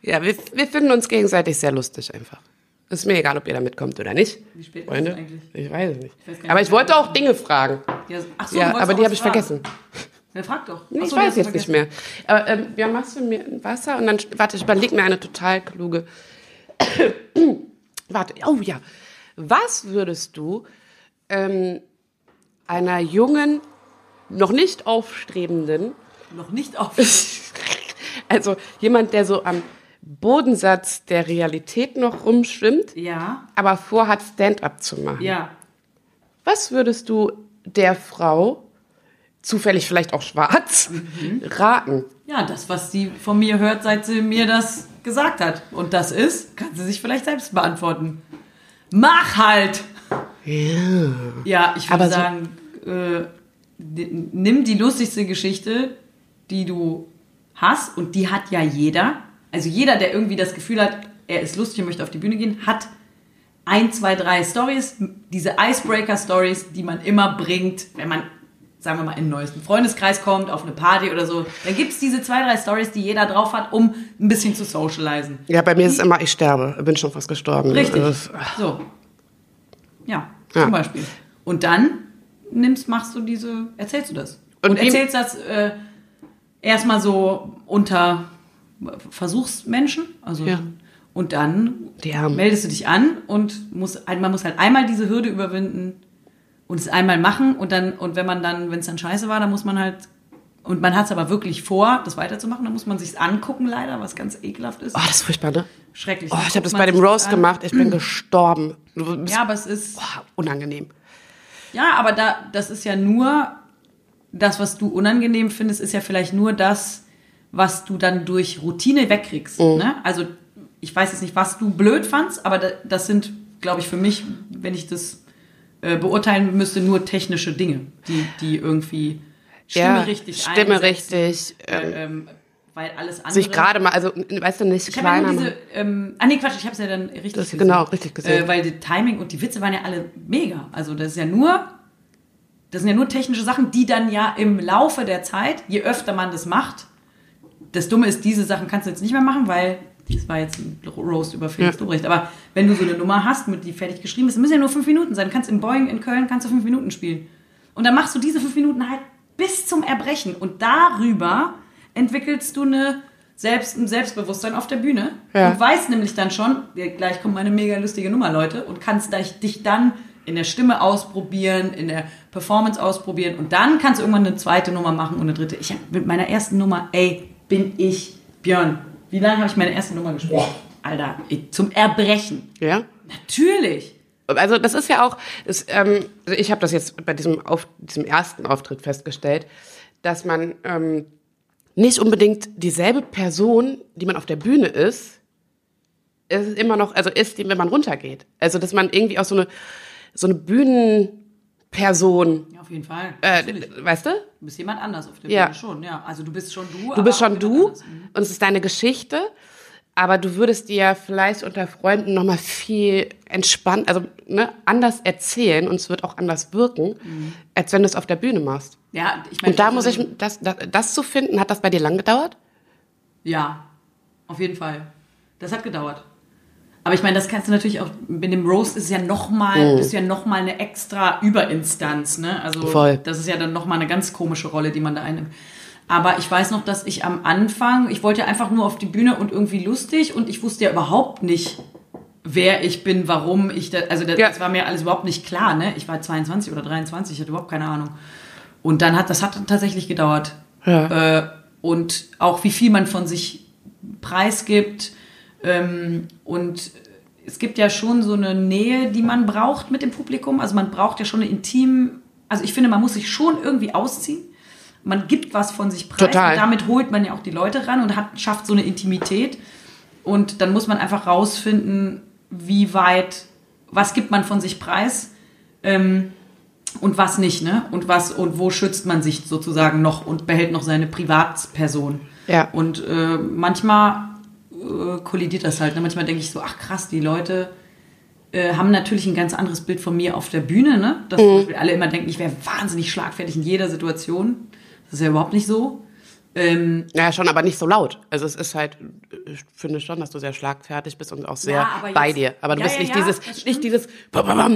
Ja, wir, wir finden uns gegenseitig sehr lustig einfach. Ist mir egal, ob ihr da mitkommt oder nicht. Wie spät ist Freunde? es eigentlich? Ich weiß es nicht. weiß gar nicht, aber ich wollte auch Dinge fragen. Ja, ach so, Ja, aber die habe ich vergessen. Ja, frag doch. Nee, Ach ich weiß jetzt nicht mehr. Aber, ähm, ja, machst du mir ein Wasser und dann, warte, ich überlege mir eine total kluge. (coughs) warte, oh ja. Was würdest du ähm, einer jungen, noch nicht aufstrebenden, Noch nicht auf. (laughs) also jemand, der so am Bodensatz der Realität noch rumschwimmt, ja, aber vorhat, Stand-up zu machen. ja. Was würdest du der Frau, zufällig vielleicht auch schwarz, Mhm. raten? Ja, das, was sie von mir hört, seit sie mir das gesagt hat. Und das ist, kann sie sich vielleicht selbst beantworten. Mach halt! Ja. Ja, ich würde so- sagen, äh, n- nimm die lustigste Geschichte, die du hast, und die hat ja jeder. Also jeder, der irgendwie das Gefühl hat, er ist lustig und möchte auf die Bühne gehen, hat ein, zwei, drei Stories, diese Icebreaker-Stories, die man immer bringt, wenn man, sagen wir mal, in einen neuesten Freundeskreis kommt, auf eine Party oder so. Da gibt es diese zwei, drei Stories, die jeder drauf hat, um ein bisschen zu socialisen. Ja, bei mir ist es immer, ich sterbe. Bin schon fast gestorben. Richtig. Also, So. Ja, Ja. zum Beispiel. Und dann nimmst, machst du diese, erzählst du das. Und Und, erzählst das äh, erstmal so unter Versuchsmenschen. Also, Ja. Und dann Die meldest du dich an und muss, man muss halt einmal diese Hürde überwinden und es einmal machen und dann, und wenn man dann, wenn es dann scheiße war, dann muss man halt, und man hat es aber wirklich vor, das weiterzumachen, dann muss man sich's angucken leider, was ganz ekelhaft ist. Oh, das ist furchtbar, ne? Schrecklich. Oh, ich habe das bei dem sich an. gemacht. Ich bin (clears throat) gestorben. Ja, aber es ist, oh, unangenehm. Ja, aber da, das ist ja nur, das, was du unangenehm findest, ist ja vielleicht nur das, was du dann durch Routine wegkriegst. Ne? Also ich weiß jetzt nicht, was du blöd fandst, aber da, das sind, glaube ich, für mich, wenn ich das äh, beurteilen müsste, nur technische Dinge, die, die irgendwie Stimme ja, richtig Stimme richtig. Ähm, äh, ähm, weil alles andere... sich gerade mal, also weißt du nicht Ich habe ja kleiner. machen. diese, ähm, ah nee, Quatsch, ich habe es ja dann richtig Das- gesehen. genau, richtig gesehen. Äh, weil die Timing und die Witze waren ja alle mega. Also das ist ja nur, das sind ja nur technische Sachen, die dann ja im Laufe der Zeit, je öfter man das macht, das Dumme ist, diese Sachen kannst du jetzt nicht mehr machen, weil das war jetzt ein Roast über Felix Ja. Lobrecht. Aber wenn du so eine Nummer hast, mit die fertig geschrieben ist, müssen ja nur fünf Minuten sein. Du kannst in Boeing in Köln kannst du fünf Minuten spielen. Und dann machst du diese fünf Minuten halt bis zum Erbrechen. Und darüber entwickelst du eine Selbst, ein Selbstbewusstsein auf der Bühne Ja. und weißt nämlich dann schon, ja, gleich kommt meine mega lustige Nummer, Leute, und kannst dich, dich dann in der Stimme ausprobieren, in der Performance ausprobieren und dann kannst du irgendwann eine zweite Nummer machen und eine dritte. Ich habe mit meiner ersten Nummer, ey, bin ich Björn. Wie lange habe ich meine erste Nummer gespielt? Alter, ich, zum Erbrechen. Ja. Natürlich. Also das ist ja auch, das, ähm, also ich habe das jetzt bei diesem, auf, diesem ersten Auftritt festgestellt, dass man ähm, nicht unbedingt dieselbe Person, die man auf der Bühne ist, ist immer noch, also ist, wenn man runtergeht. Also dass man irgendwie auch so eine, so eine Bühnenperson, Ja, auf jeden Fall. äh, weißt du? Du bist jemand anders auf der Ja. Bühne schon, ja. Also du bist schon du. Du bist schon du. Mhm. und es ist deine Geschichte, aber du würdest dir vielleicht unter Freunden nochmal viel entspannt, also ne, anders erzählen und es wird auch anders wirken, Mhm. als wenn du es auf der Bühne machst. Ja, ich meine. Und da muss ich, das, das, das zu finden, hat das bei dir lang gedauert? Ja, auf jeden Fall. Das hat gedauert. Aber ich meine, das kannst du natürlich auch, mit dem Roast ist es ja nochmal, das ist ja nochmal eine extra Überinstanz, ne? Also, Voll. das ist ja dann nochmal eine ganz komische Rolle, die man da einnimmt. Aber ich weiß noch, dass ich am Anfang, ich wollte einfach nur auf die Bühne und irgendwie lustig und ich wusste ja überhaupt nicht, wer ich bin, warum ich da, also das, Ja. das war mir alles überhaupt nicht klar, ne? Ich war 22 oder 23, ich hatte überhaupt keine Ahnung. Und dann hat, das hat tatsächlich gedauert. Ja. Äh, und auch wie viel man von sich preisgibt. Ähm, und es gibt ja schon so eine Nähe, die man braucht mit dem Publikum. Also man braucht ja schon eine intim, also ich finde, man muss sich schon irgendwie ausziehen. Man gibt was von sich preis Total. und damit holt man ja auch die Leute ran und hat, schafft so eine Intimität. Und dann muss man einfach rausfinden, wie weit, was gibt man von sich preis ähm, und was nicht, ne? Und was und wo schützt man sich sozusagen noch und behält noch seine Privatperson. Ja. Und äh, manchmal äh, kollidiert das halt. Ne? Manchmal denke ich so, ach krass, die Leute äh, haben natürlich ein ganz anderes Bild von mir auf der Bühne, ne? Dass zum Beispiel alle immer denken, ich wäre wahnsinnig schlagfertig in jeder Situation. Das ist ja überhaupt nicht so. Ähm, Ja, schon, aber nicht so laut. Also es ist halt, ich finde schon, dass du sehr schlagfertig bist und auch sehr Ja, bei jetzt- dir. Aber du Ja, bist ja, nicht ja, dieses, nicht dieses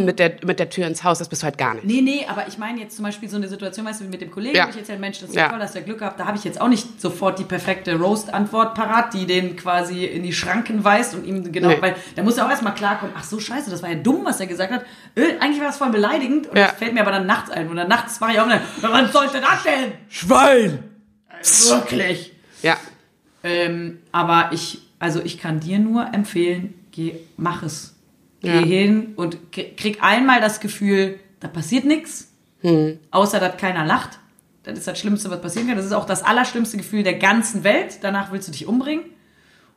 mit der, mit der Tür ins Haus, das bist du halt gar nicht. Nee, nee, aber ich meine jetzt zum Beispiel so eine Situation, weißt du, wie mit dem Kollegen, Ja. wo ich jetzt ja, Mensch, das ist Ja. toll, du ja Glück gehabt, da habe ich jetzt auch nicht sofort die perfekte Roast-Antwort parat, die den quasi in die Schranken weist und ihm genau, Nee. weil da muss er auch erstmal klarkommen, ach so scheiße, das war ja dumm, was er gesagt hat. Äh, eigentlich war das voll beleidigend und Ja. das fällt mir aber dann nachts ein. Und dann nachts war ich auch, dann, was sollte das denn? Schwein! Wirklich. Ja. Ähm, aber ich, also ich kann dir nur empfehlen, geh, mach es. Geh Ja. hin und krieg einmal das Gefühl, da passiert nichts, Hm. außer dass keiner lacht. Das ist das Schlimmste, was passieren kann. Das ist auch das allerschlimmste Gefühl der ganzen Welt. Danach willst du dich umbringen.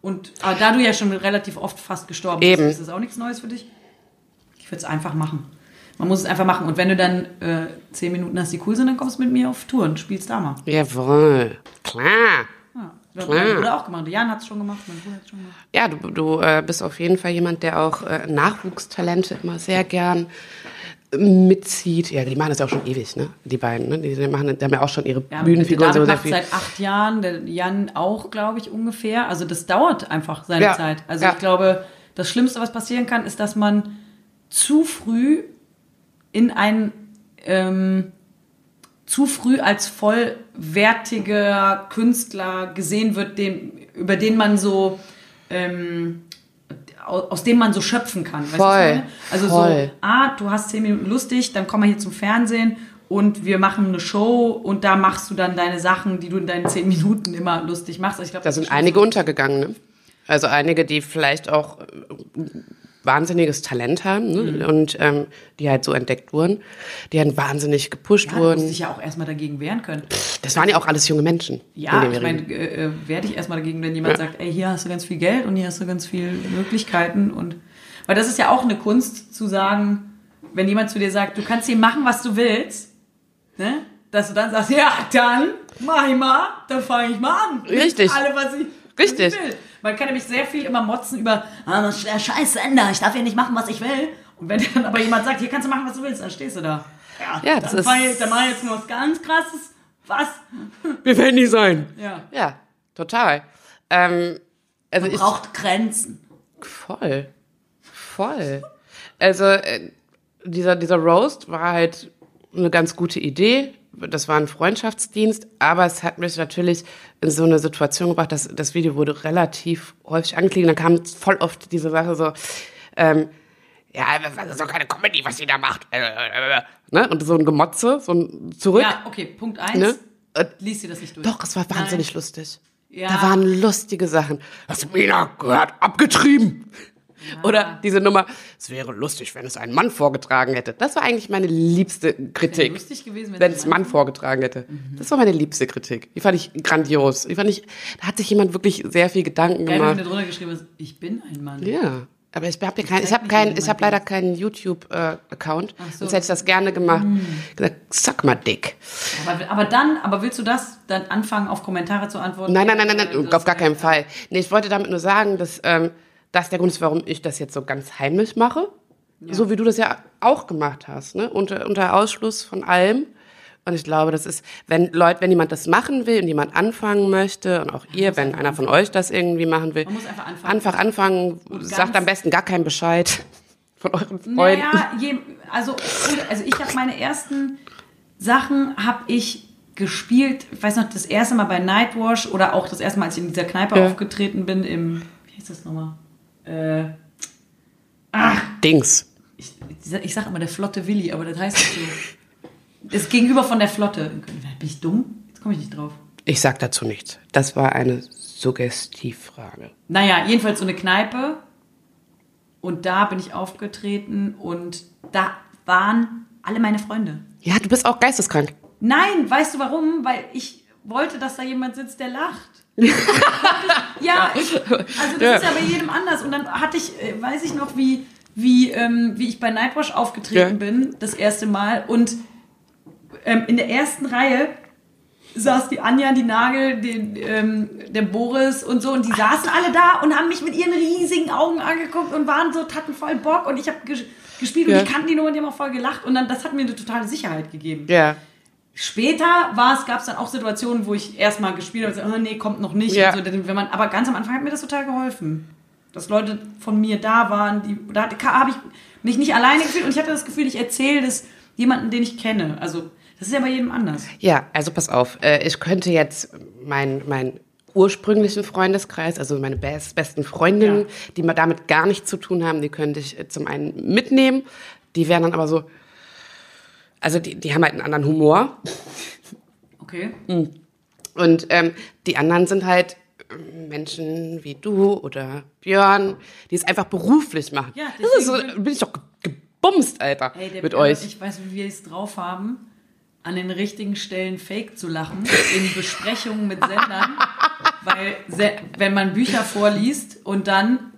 Und aber da du ja schon relativ oft fast gestorben Eben. bist, ist das auch nichts Neues für dich. Ich würde es einfach machen. Man muss es einfach machen. Und wenn du dann äh, zehn Minuten hast, die cool sind, dann kommst du mit mir auf Tour und spielst da mal. Jawohl. Klar. Ja. Das hat mein Bruder auch gemacht. Jan hat es schon gemacht, mein Bruder hat es schon gemacht. Ja, du, du äh, bist auf jeden Fall jemand, der auch äh, Nachwuchstalente immer sehr gern mitzieht. Ja, die machen das auch schon ewig, ne? Die beiden, ne? Die, machen, die haben ja auch schon ihre Ja, Bühnenfiguren so sehr viel. seit acht Jahren, der Jan auch, glaube ich, ungefähr. Also das dauert einfach seine Ja, Zeit. Also ja. ich glaube, das Schlimmste, was passieren kann, ist, dass man zu früh in ein ähm, zu früh als vollwertiger Künstler gesehen wird, dem, über den man so ähm, aus, dem man so schöpfen kann. Weißt du, Voll? Also voll. so, ah, du hast zehn Minuten lustig, dann komm mal hier zum Fernsehen und wir machen eine Show und da machst du dann deine Sachen, die du in deinen zehn Minuten immer lustig machst. Also ich glaub, Da sind einige so- untergegangen, ne? Also einige, die vielleicht auch äh, wahnsinniges Talent haben Mhm. ne? und ähm, die halt so entdeckt wurden, die dann wahnsinnig gepusht Ja, du musst wurden. dich ja auch erstmal dagegen wehren können. Das waren ja auch alles junge Menschen. Ja, ich meine, äh, äh, werde ich erstmal dagegen, wenn jemand Ja. sagt, ey, hier hast du ganz viel Geld und hier hast du ganz viele Möglichkeiten und weil das ist ja auch eine Kunst zu sagen, wenn jemand zu dir sagt, du kannst hier machen, was du willst, ne? Dass du dann sagst, ja, dann mach ich mal, dann fange ich mal an. Richtig. Alle, was ich, Richtig. Was ich will. Man kann nämlich sehr viel immer motzen über, ah, das ist der scheiß Sender, ich darf hier nicht machen, was ich will. Und wenn dann aber jemand sagt, hier kannst du machen, was du willst, dann stehst du da. Ja, das dann ist- ich, dann mach ich jetzt mal was ganz krasses. Was? Wir werden nie sein. Ja. Ja, total. Ähm, also Man ich, braucht Grenzen. Voll. Voll. Also äh, dieser, dieser Roast war halt eine ganz gute Idee. Das war ein Freundschaftsdienst, aber es hat mich natürlich in so eine Situation gebracht, dass das Video wurde relativ häufig angeklickt. Dann kam voll oft diese Sache so, ähm, ja, das ist doch keine Comedy, was sie da macht. Äh, äh, äh, ne? Und so ein Gemotze, so ein Zurück. Ja, okay, Punkt eins. Ne? Lies dir das nicht durch. Doch, es war wahnsinnig Nein. lustig. Ja. Da waren lustige Sachen. Hast du Mina gehört? Abgetrieben. Oder diese Nummer, es wäre lustig, wenn es ein Mann vorgetragen hätte. Das war eigentlich meine liebste Kritik. lustig gewesen, wenn es ein Mann vorgetragen hätte. Das war meine liebste Kritik. Die fand ich grandios. Die fand ich, da hat sich jemand wirklich sehr viel Gedanken Geil, wenn du gemacht. drunter geschrieben hast, ich bin ein Mann. Ja. Aber ich habe kein, ich zeigt habe nicht kein, ich habe leider keinen YouTube-Account. Ach so. Sonst hätte ich das gerne gemacht. Gesagt, sag mal dick. Aber, aber dann, aber willst du das dann anfangen, auf Kommentare zu antworten? Nein, nein, nein, nein, nein auf gar keinen Fall. Nee, ich wollte damit nur sagen, dass ähm, das der Grund ist, warum ich das jetzt so ganz heimlich mache. So wie du das ja auch gemacht hast, ne? Unter, unter Ausschluss von allem. Und ich glaube, das ist, wenn Leute, wenn jemand das machen will und jemand anfangen möchte, und auch ihr, wenn einer von euch das irgendwie machen will, Man muss einfach anfangen. einfach anfangen, sagt am besten gar keinen Bescheid (laughs) von euren Freunden. Naja, je, also, also ich habe meine ersten Sachen habe ich gespielt, ich weiß noch, das erste Mal bei Nightwash oder auch das erste Mal, als ich in dieser Kneipe Ja. aufgetreten bin, im, wie hieß das nochmal? Äh, Dings. ich, ich sag immer der Flotte Willi, aber das heißt nicht so. Das Gegenüber von der Flotte. Bin ich dumm? Jetzt komme ich nicht drauf. Ich sag dazu nichts. Das war eine Suggestivfrage. Naja, jedenfalls so eine Kneipe. Und da bin ich aufgetreten und da waren alle meine Freunde. Ja, du bist auch geisteskrank. Nein, weißt du warum? Weil ich wollte, dass da jemand sitzt, der lacht. (laughs) ja, ich, also das Ja. ist ja bei jedem anders. Und dann hatte ich, äh, weiß ich noch, wie, wie, ähm, wie ich bei Nightwash aufgetreten Ja. bin, das erste Mal. Und ähm, in der ersten Reihe saß die Anja, die Nagel, den, ähm, der Boris und so. Und die saßen alle da und haben mich mit ihren riesigen Augen angeguckt und waren so, hatten voll Bock. Und ich habe ges gespielt Ja. und die kannten die Nummer und die haben auch voll gelacht. Und dann, das hat mir eine totale Sicherheit gegeben. Ja. Später gab es dann auch Situationen, wo ich erstmal gespielt habe und gesagt, oh, nee, kommt noch nicht. Ja. So, wenn man, aber ganz am Anfang hat mir das total geholfen. Dass Leute von mir da waren, die, da habe ich mich nicht alleine gefühlt und ich hatte das Gefühl, ich erzähle das jemanden, den ich kenne. Also, das ist ja bei jedem anders. Ja, also pass auf. Äh, ich könnte jetzt meinen mein ursprünglichen Freundeskreis, also meine best, besten Freundinnen, Ja. die damit gar nichts zu tun haben, die könnte ich äh, zum einen mitnehmen. Die wären dann aber so, also die, die haben halt einen anderen Humor. Okay. Und ähm, die anderen sind halt ähm, Menschen wie du oder Björn, die es einfach beruflich machen. Ja, das ist so, bin ich doch ge- gebumst, Alter, Ey, der mit Björn, euch. Ich weiß, wie wir es drauf haben, an den richtigen Stellen fake zu lachen, in Besprechungen mit Sendern. (laughs) weil, wenn man Bücher vorliest und dann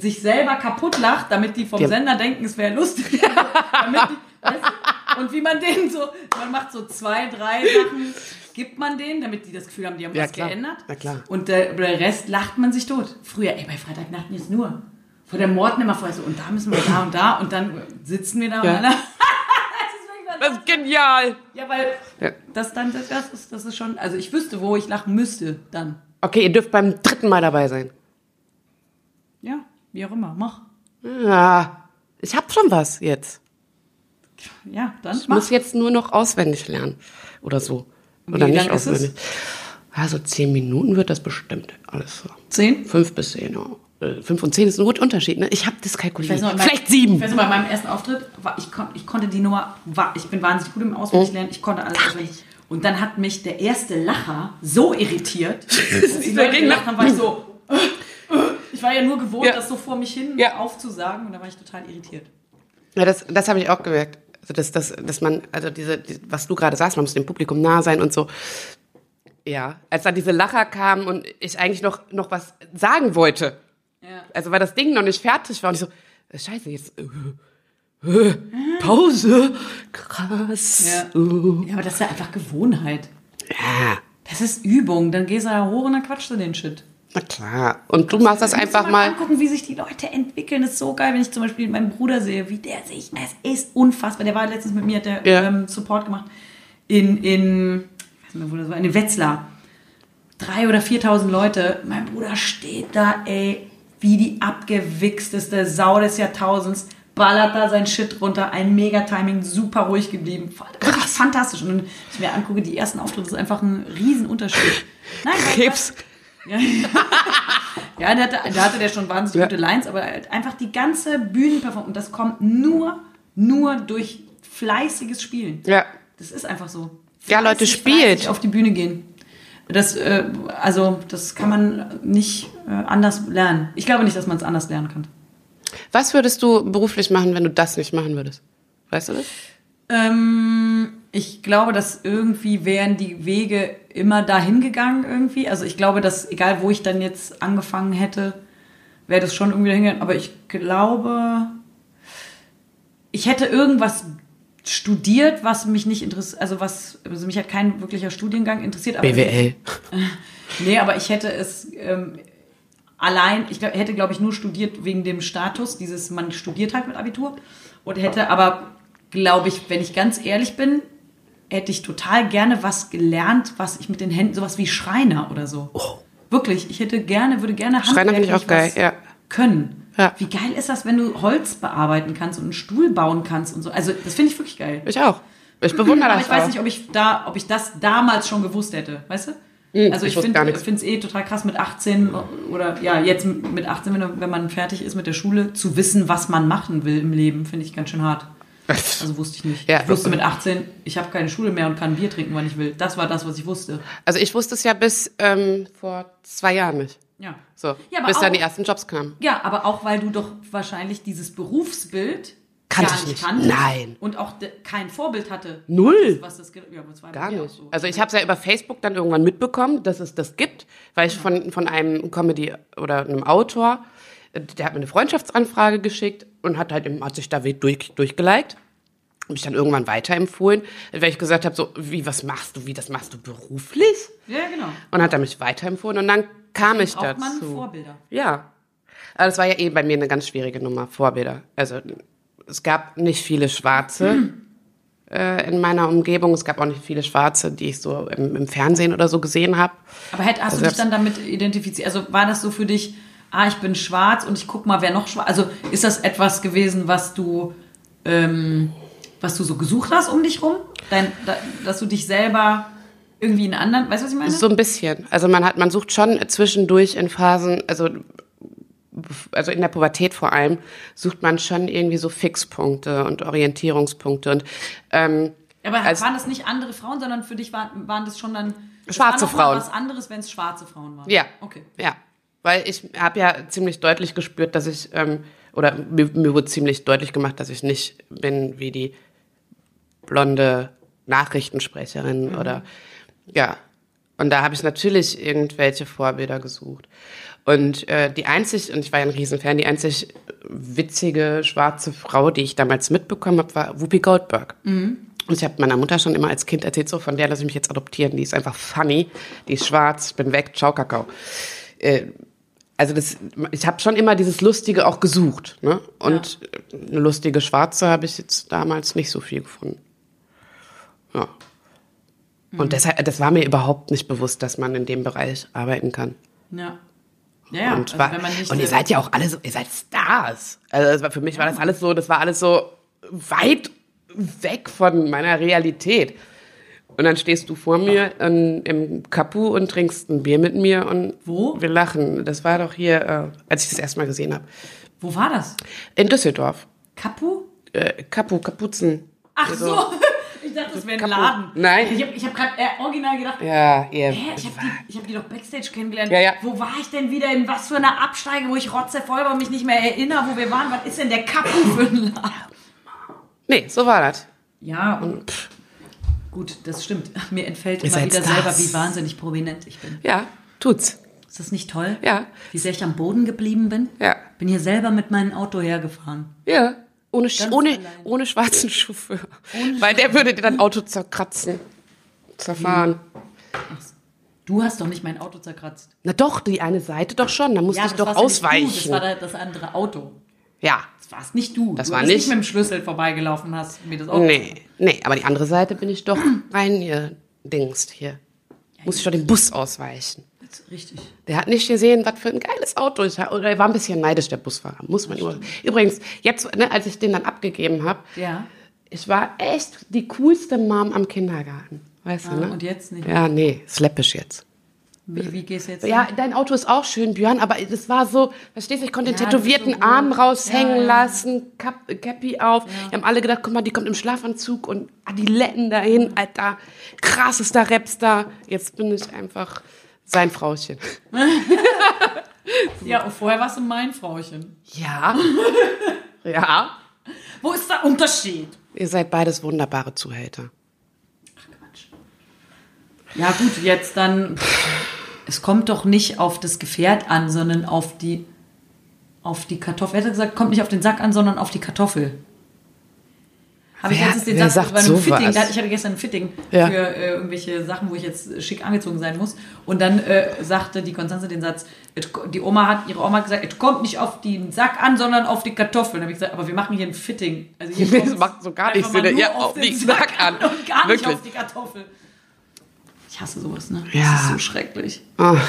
sich selber kaputt lacht, damit die vom Ja. Sender denken, es wäre lustig. (laughs) damit die, weißt du? Und wie man denen so, man macht so zwei, drei Sachen, gibt man denen, damit die das Gefühl haben, die haben Ja, was klar. geändert. Na klar. Und der, der Rest lacht man sich tot. Früher, ey, bei Freitagnachten ist nur. Vor der Morden immer vorher so, und da müssen wir da und da und dann sitzen wir da Ja. und alle. (laughs) das ist wirklich Das ist genial. ja, weil Ja. das dann, das, das, ist, das ist schon, also ich wüsste, wo ich lachen müsste, dann. Okay, ihr dürft beim dritten Mal dabei sein. Ja, wie auch immer, mach. Ja, ich hab schon was jetzt. Ja, dann Ich mach. muss jetzt nur noch auswendig lernen. Oder so. Wie Oder nicht ist es? auswendig. Also zehn Minuten wird das bestimmt. Alles so. Zehn? Fünf bis zehn, ja. äh, fünf und zehn ist ein guter Unterschied, ne? Ich habe das kalkuliert. noch, Vielleicht sieben. Ich weiß noch, bei meinem ersten Auftritt, war, ich, kon, ich konnte die Nummer, war, ich bin wahnsinnig gut im Auswendiglernen, ich konnte alles auswendig. Und dann hat mich der erste Lacher so irritiert, (laughs) dass die Leute gelacht haben, war ich so, äh, äh. ich war ja nur gewohnt, Ja. das so vor mich hin Ja. aufzusagen und da war ich total irritiert. Ja, das, das habe ich auch gemerkt. Also, dass, dass, dass man, also diese, die, was du gerade sagst, man muss dem Publikum nah sein und so. Ja, als dann diese Lacher kamen und ich eigentlich noch, noch was sagen wollte. Ja. Also, weil das Ding noch nicht fertig war und ich so, äh, scheiße, jetzt, äh, äh, Pause, krass. Ja. ja, aber das ist ja einfach Gewohnheit. ja, Das ist Übung. Dann gehst du da hoch und dann quatschst du den Shit. Na klar. Und du machst das einfach mal. angucken, wie sich die Leute entwickeln. Das ist so geil, wenn ich zum Beispiel meinen Bruder sehe, wie der sich. Es ist unfassbar. Der war letztens mit mir, hat der Ja. ähm, Support gemacht in, in, ich weiß nicht mehr, wo das war, in Wetzlar. Drei oder 4.000 Leute. Mein Bruder steht da, ey, wie die abgewichsteste Sau des Jahrtausends. Ballert da sein Shit runter. Ein Mega-Timing, super ruhig geblieben. Wirklich fantastisch. Und wenn ich mir angucke, die ersten Auftritte, ist einfach ein Riesenunterschied. (laughs) Nein, Krebs. Ja, ja (laughs) da, hatte, da hatte der schon wahnsinnig Ja. gute Lines, aber halt einfach die ganze Bühnenperformance, und das kommt nur, nur durch fleißiges Spielen. Ja. Das ist einfach so. Ja, Leute, Fleißig, spielt. fleißig auf die Bühne gehen. Das, äh, also, das kann man nicht äh, anders lernen. Ich glaube nicht, dass man es anders lernen kann. Was würdest du beruflich machen, wenn du das nicht machen würdest? Weißt du das? Ähm, ich glaube, dass irgendwie wären die Wege immer dahin gegangen irgendwie. Also ich glaube, dass egal wo ich dann jetzt angefangen hätte, wäre das schon irgendwie dahin gegangen. Aber ich glaube, ich hätte irgendwas studiert, was mich nicht interessiert, also was, also mich hat kein wirklicher Studiengang interessiert. BWL. (laughs) Nee, aber ich hätte es ähm, allein, ich glaub, hätte, glaube ich, nur studiert wegen dem Status, dieses, man studiert halt mit Abitur. Und hätte aber, glaube ich, wenn ich ganz ehrlich bin, hätte ich total gerne was gelernt, was ich mit den Händen, sowas wie Schreiner oder so. Wirklich, ich hätte gerne, würde gerne Oh. Schreiner finde ich auch geil, ja. können. Ja. Wie geil ist das, wenn du Holz bearbeiten kannst und einen Stuhl bauen kannst und so. Also, das finde ich wirklich geil. Ich auch. Ich bewundere Aber das ich weiß auch. nicht, ob ich da, ob ich das damals schon gewusst hätte, weißt du? Hm, also ich ich finde es eh total krass mit 18 oder ja, jetzt mit 18, wenn, wenn man fertig ist mit der Schule, zu wissen, was man machen will im Leben, finde ich ganz schön hart. Also wusste ich nicht. Ja. ich wusste mit 18, ich habe keine Schule mehr und kann Bier trinken, wann ich will. Das war das, was ich wusste. Also ich wusste es ja bis ähm, vor zwei Jahren nicht. Ja. So, Ja, aber bis dann auch- die ersten Jobs kamen. Ja, aber auch weil du doch wahrscheinlich dieses Berufsbild Kannte gar ich nicht nicht. kanntest Nein. und auch kein Vorbild hatte. Null. Was das, ja, aber das bei Gar nicht. so. Also ich habe es ja über Facebook dann irgendwann mitbekommen, dass es das gibt, weil ich von, von einem Comedy oder einem Autor, der hat mir eine Freundschaftsanfrage geschickt und hat halt hat sich da durch, durchgeliked. Und mich dann irgendwann weiterempfohlen, weil ich gesagt habe, so, wie, was machst du, wie, das machst du beruflich? Ja, genau. Und hat er mich weiterempfohlen und dann kam ich man dazu. Vorbilder. Ja. Aber das war ja eh bei mir eine ganz schwierige Nummer, Vorbilder. Also es gab nicht viele Schwarze (clears throat) äh, in meiner Umgebung. Es gab auch nicht viele Schwarze, die ich so im, im Fernsehen oder so gesehen habe. Aber hätt, hast Also du dich dann damit identifiziert? Also war das so für dich, ah, ich bin schwarz und ich guck mal, wer noch schwarz. Also ist das etwas gewesen, was du, ähm, was du so gesucht hast um dich rum? Dein, da, dass du dich selber irgendwie in anderen, weißt du, was ich meine? So ein bisschen. Also man hat, man sucht schon zwischendurch in Phasen, also also in der Pubertät vor allem, sucht man schon irgendwie so Fixpunkte und Orientierungspunkte. Und ähm, Aber als- waren das nicht andere Frauen, sondern für dich waren, waren das schon dann das Schwarze war noch mal Frauen. was anderes, wenn es schwarze Frauen waren? Ja. Okay. Ja. Weil ich habe ja ziemlich deutlich gespürt, dass ich, ähm, oder mir, mir wurde ziemlich deutlich gemacht, dass ich nicht bin wie die blonde Nachrichtensprecherin oder ja. Und da habe ich natürlich irgendwelche Vorbilder gesucht. Und äh, die einzig, und ich war ja ein Riesenfan, die einzig witzige schwarze Frau, die ich damals mitbekommen habe, war Whoopi Goldberg. Und ich habe meiner Mutter schon immer als Kind erzählt, so von der lasse ich mich jetzt adoptieren. Die ist einfach funny, die ist schwarz, ich bin weg, ciao Kakao. Äh, also das, ich habe schon immer dieses Lustige auch gesucht. Ne? Und eine lustige Schwarze habe ich jetzt damals nicht so viel gefunden. Ja. Und deshalb, das war mir überhaupt nicht bewusst, dass man in dem Bereich arbeiten kann. Ja. Ja, ja. und, also war, wenn man nicht, und ihr seid ja auch alle so, ihr seid Stars. Also war, für mich war das alles so, das war alles so weit weg von meiner Realität. Und dann stehst du vor mir in, im Kapu und trinkst ein Bier mit mir und Wo? wir lachen. Das war doch hier, äh, als ich das erste Mal gesehen habe. Wo war das? In Düsseldorf. Kapu? Äh, Kapu, Kapuzen. Ach Also, so. (laughs) Ich dachte, das wäre ein Kapu. Laden. Nein. Ich habe hab gerade äh, original gedacht, Ja, ihr. hä, ich habe die, ich hab die doch Backstage kennengelernt. Ja, ja. Wo war ich denn wieder? In was für einer Absteige, wo ich rotzevoll war und mich nicht mehr erinnere, wo wir waren? Was ist denn der Kapu für ein Laden? Nee, so war das. Ja, und gut, das stimmt. (laughs) Mir entfällt Ihr immer wieder Stars. selber, wie wahnsinnig prominent ich bin. Ja, tut's. Ist das nicht toll? Ja. Wie sehr ich am Boden geblieben bin? Ja. Bin hier selber mit meinem Auto hergefahren. Ja. Ohne, Ganz ohne, allein. ohne schwarzen Chauffeur. Weil der würde dir dein Auto zerkratzen. Zerfahren. Du hast doch nicht mein Auto zerkratzt. Na doch, die eine Seite doch schon. Da musste ich das doch war's ja ausweichen. das war da- das andere Auto. ja. Das warst nicht du. Das du war nicht- nicht mit dem Schlüssel vorbeigelaufen hast mir das Auto. Nee, nee, aber die andere Seite bin ich doch (clears throat) rein hier, dingst hier. Muss ich doch den Bus ausweichen. Richtig. Der hat nicht gesehen, was für ein geiles Auto ich habe. Oder er war ein bisschen neidisch, der Busfahrer. Muss man über. Übrigens, jetzt, ne, als ich den dann abgegeben habe, Ja. ich war echt die coolste Mom am Kindergarten. Weißt du, Ah, ne? und jetzt nicht. Ja, nee, ist läppisch jetzt. Wie, wie gehst du jetzt? Ja, hin? dein Auto ist auch schön, Björn, aber das war so, verstehst du, ich konnte den Ja, ist tätowierten so. Arm raushängen Ja, ja. lassen, Kap, Cappy auf. Wir haben alle gedacht, guck mal, die kommt im Schlafanzug und Adiletten dahin, Alter, krassester Rapstar. Jetzt bin ich einfach sein Frauchen. (laughs) ja, und vorher warst du mein Frauchen. Ja. (laughs) ja. Wo ist der Unterschied? Ihr seid beides wunderbare Zuhälter. Ja, gut, jetzt dann. (laughs) Es kommt doch nicht auf das Gefährt an, sondern auf die. Auf die Kartoffel. Er hat gesagt, kommt nicht auf den Sack an, sondern auf die Kartoffel. Habe ich letztens den Satz bei einem? Fitting, da- ich hatte gestern ein Fitting Ja. für äh, irgendwelche Sachen, wo ich jetzt schick angezogen sein muss. Und dann äh, sagte die Konstanze den Satz, "Et ko- die Oma hat, ihre Oma hat gesagt, es kommt nicht auf den Sack an, sondern auf die Kartoffel. Dann habe ich gesagt, aber wir machen hier ein Fitting. Also hier (laughs) Das macht so gar nicht mal Sinn. Ja, auf den die Sack an. (laughs) und gar nicht Wirklich. auf die Kartoffel. Ich hasse sowas, ne? Ja. Das ist so schrecklich. Ach,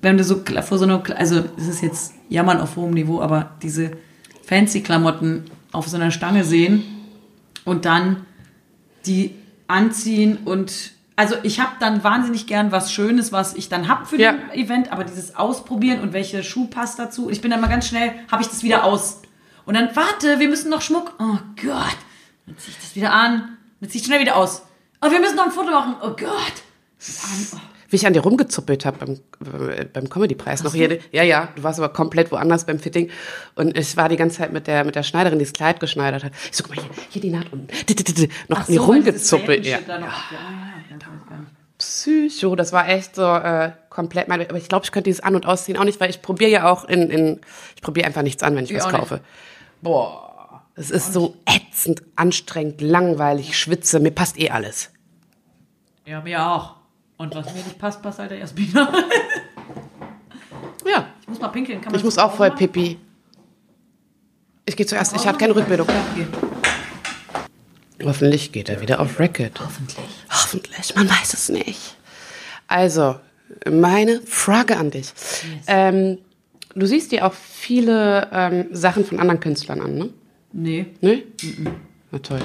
Wenn du so vor so einer, also es ist jetzt Jammern auf hohem Niveau, aber diese fancy Klamotten auf so einer Stange sehen und dann die anziehen und also ich habe dann wahnsinnig gern was Schönes, was ich dann hab für Ja. den Event, aber dieses Ausprobieren und welche Schuh passt dazu, ich bin dann mal ganz schnell, habe ich das wieder aus. Und dann, warte, wir müssen noch Schmuck. Oh Gott. Dann ziehe ich das wieder an. Dann ziehe ich schnell wieder aus. Oh, wir müssen noch ein Foto machen. Oh Gott. Wie ich an dir rumgezuppelt habe beim, beim Comedy-Preis noch hier. Ja, ja, du warst aber komplett woanders beim Fitting. Und ich war die ganze Zeit mit der, mit der Schneiderin, die das Kleid geschneidert hat. Ich so, guck mal hier, hier die Naht unten. Noch Ach so, rumgezuppelt. Ja. Paillettenshit da noch- Ja, ja, ja. Psycho, das war echt so äh, komplett mein. Aber ich glaube, ich könnte dieses An- und Ausziehen auch nicht, weil ich probiere ja auch in, in ich probiere einfach nichts an, wenn ich, Ich was nicht. kaufe. Boah. Es ist so ätzend, anstrengend, langweilig, schwitze, mir passt eh alles. Ja, mir auch. Und was mir nicht passt, passt halt der Jasmina. (laughs) Ja, Ich muss mal pinkeln. Kann man ich muss auch voll pipi. Ich gehe zuerst, ich habe keine okay. Hoffentlich geht er wieder auf Record. Hoffentlich. Hoffentlich, man weiß es nicht. Also, meine Frage an dich. Ähm, du siehst dir auch viele ähm, Sachen von anderen Künstlern an, ne? Nee. Ne? Na toll.